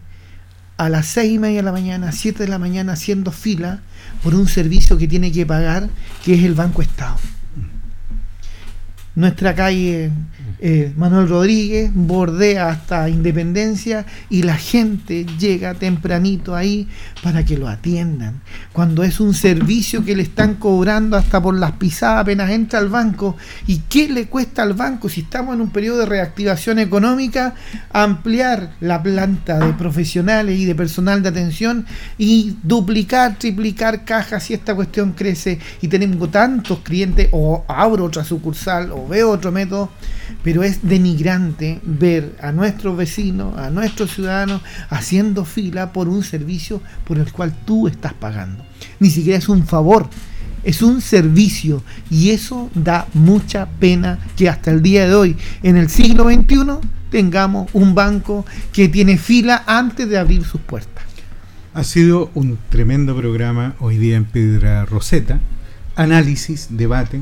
a las seis y media de la mañana, siete de la mañana haciendo fila por un servicio que tiene que pagar, que es el Banco Estado. Nuestra calle eh, Manuel Rodríguez bordea hasta Independencia y la gente llega tempranito ahí para que lo atiendan. Cuando es un servicio que le están cobrando hasta por las pisadas apenas entra al banco. ¿Y qué le cuesta al banco si estamos en un periodo de reactivación económica? Ampliar la planta de profesionales y de personal de atención y duplicar, triplicar cajas si esta cuestión crece y tenemos tantos clientes o abro otra sucursal veo otro método pero es denigrante ver a nuestros vecinos, a nuestros ciudadanos haciendo fila por un servicio por el cual tú estás pagando. Ni siquiera es un favor, es un servicio y eso da mucha pena que hasta el día de hoy, en el siglo XXI, tengamos un banco que tiene fila antes de abrir sus puertas. Ha sido un tremendo programa hoy día en Piedra Roseta, análisis, debate,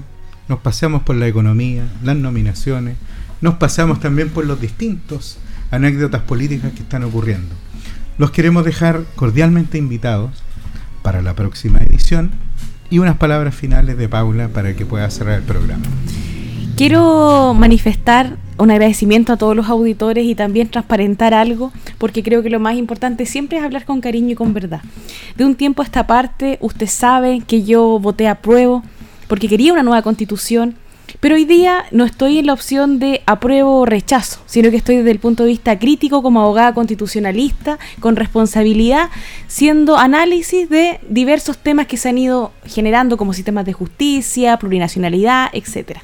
nos paseamos por la economía, las nominaciones, nos pasamos también por los distintos anécdotas políticas que están ocurriendo. Los queremos dejar cordialmente invitados para la próxima edición y unas palabras finales de Paula para que pueda cerrar el programa. Quiero manifestar un agradecimiento a todos los auditores y también transparentar algo, porque creo que lo más importante siempre es hablar con cariño y con verdad. De un tiempo a esta parte, usted sabe que yo voté a prueba porque quería una nueva constitución, pero hoy día no estoy en la opción de apruebo o rechazo, sino que estoy desde el punto de vista crítico como abogada constitucionalista, con responsabilidad, siendo análisis de diversos temas que se han ido generando como sistemas de justicia, plurinacionalidad, etcétera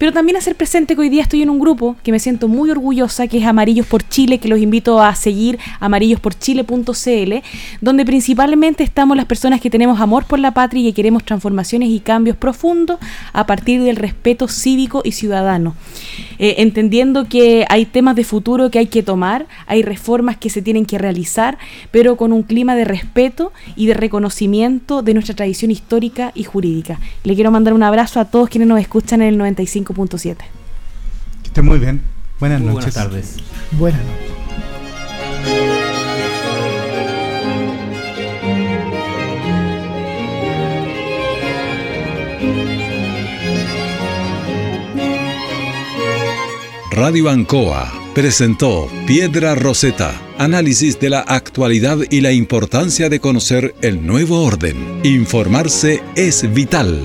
pero también hacer presente que hoy día estoy en un grupo que me siento muy orgullosa, que es Amarillos por Chile, que los invito a seguir, amarillosporchile.cl, donde principalmente estamos las personas que tenemos amor por la patria y que queremos transformaciones y cambios profundos a partir del respeto cívico y ciudadano. Eh, entendiendo que hay temas de futuro que hay que tomar, hay reformas que se tienen que realizar, pero con un clima de respeto y de reconocimiento de nuestra tradición histórica y jurídica. Le quiero mandar un abrazo a todos quienes nos escuchan en el 95 5.7. Que esté muy bien. Buenas noches. Buenas tardes. Buenas noches. Radio Ancoa presentó Piedra Roseta, análisis de la actualidad y la importancia de conocer el nuevo orden. Informarse es vital.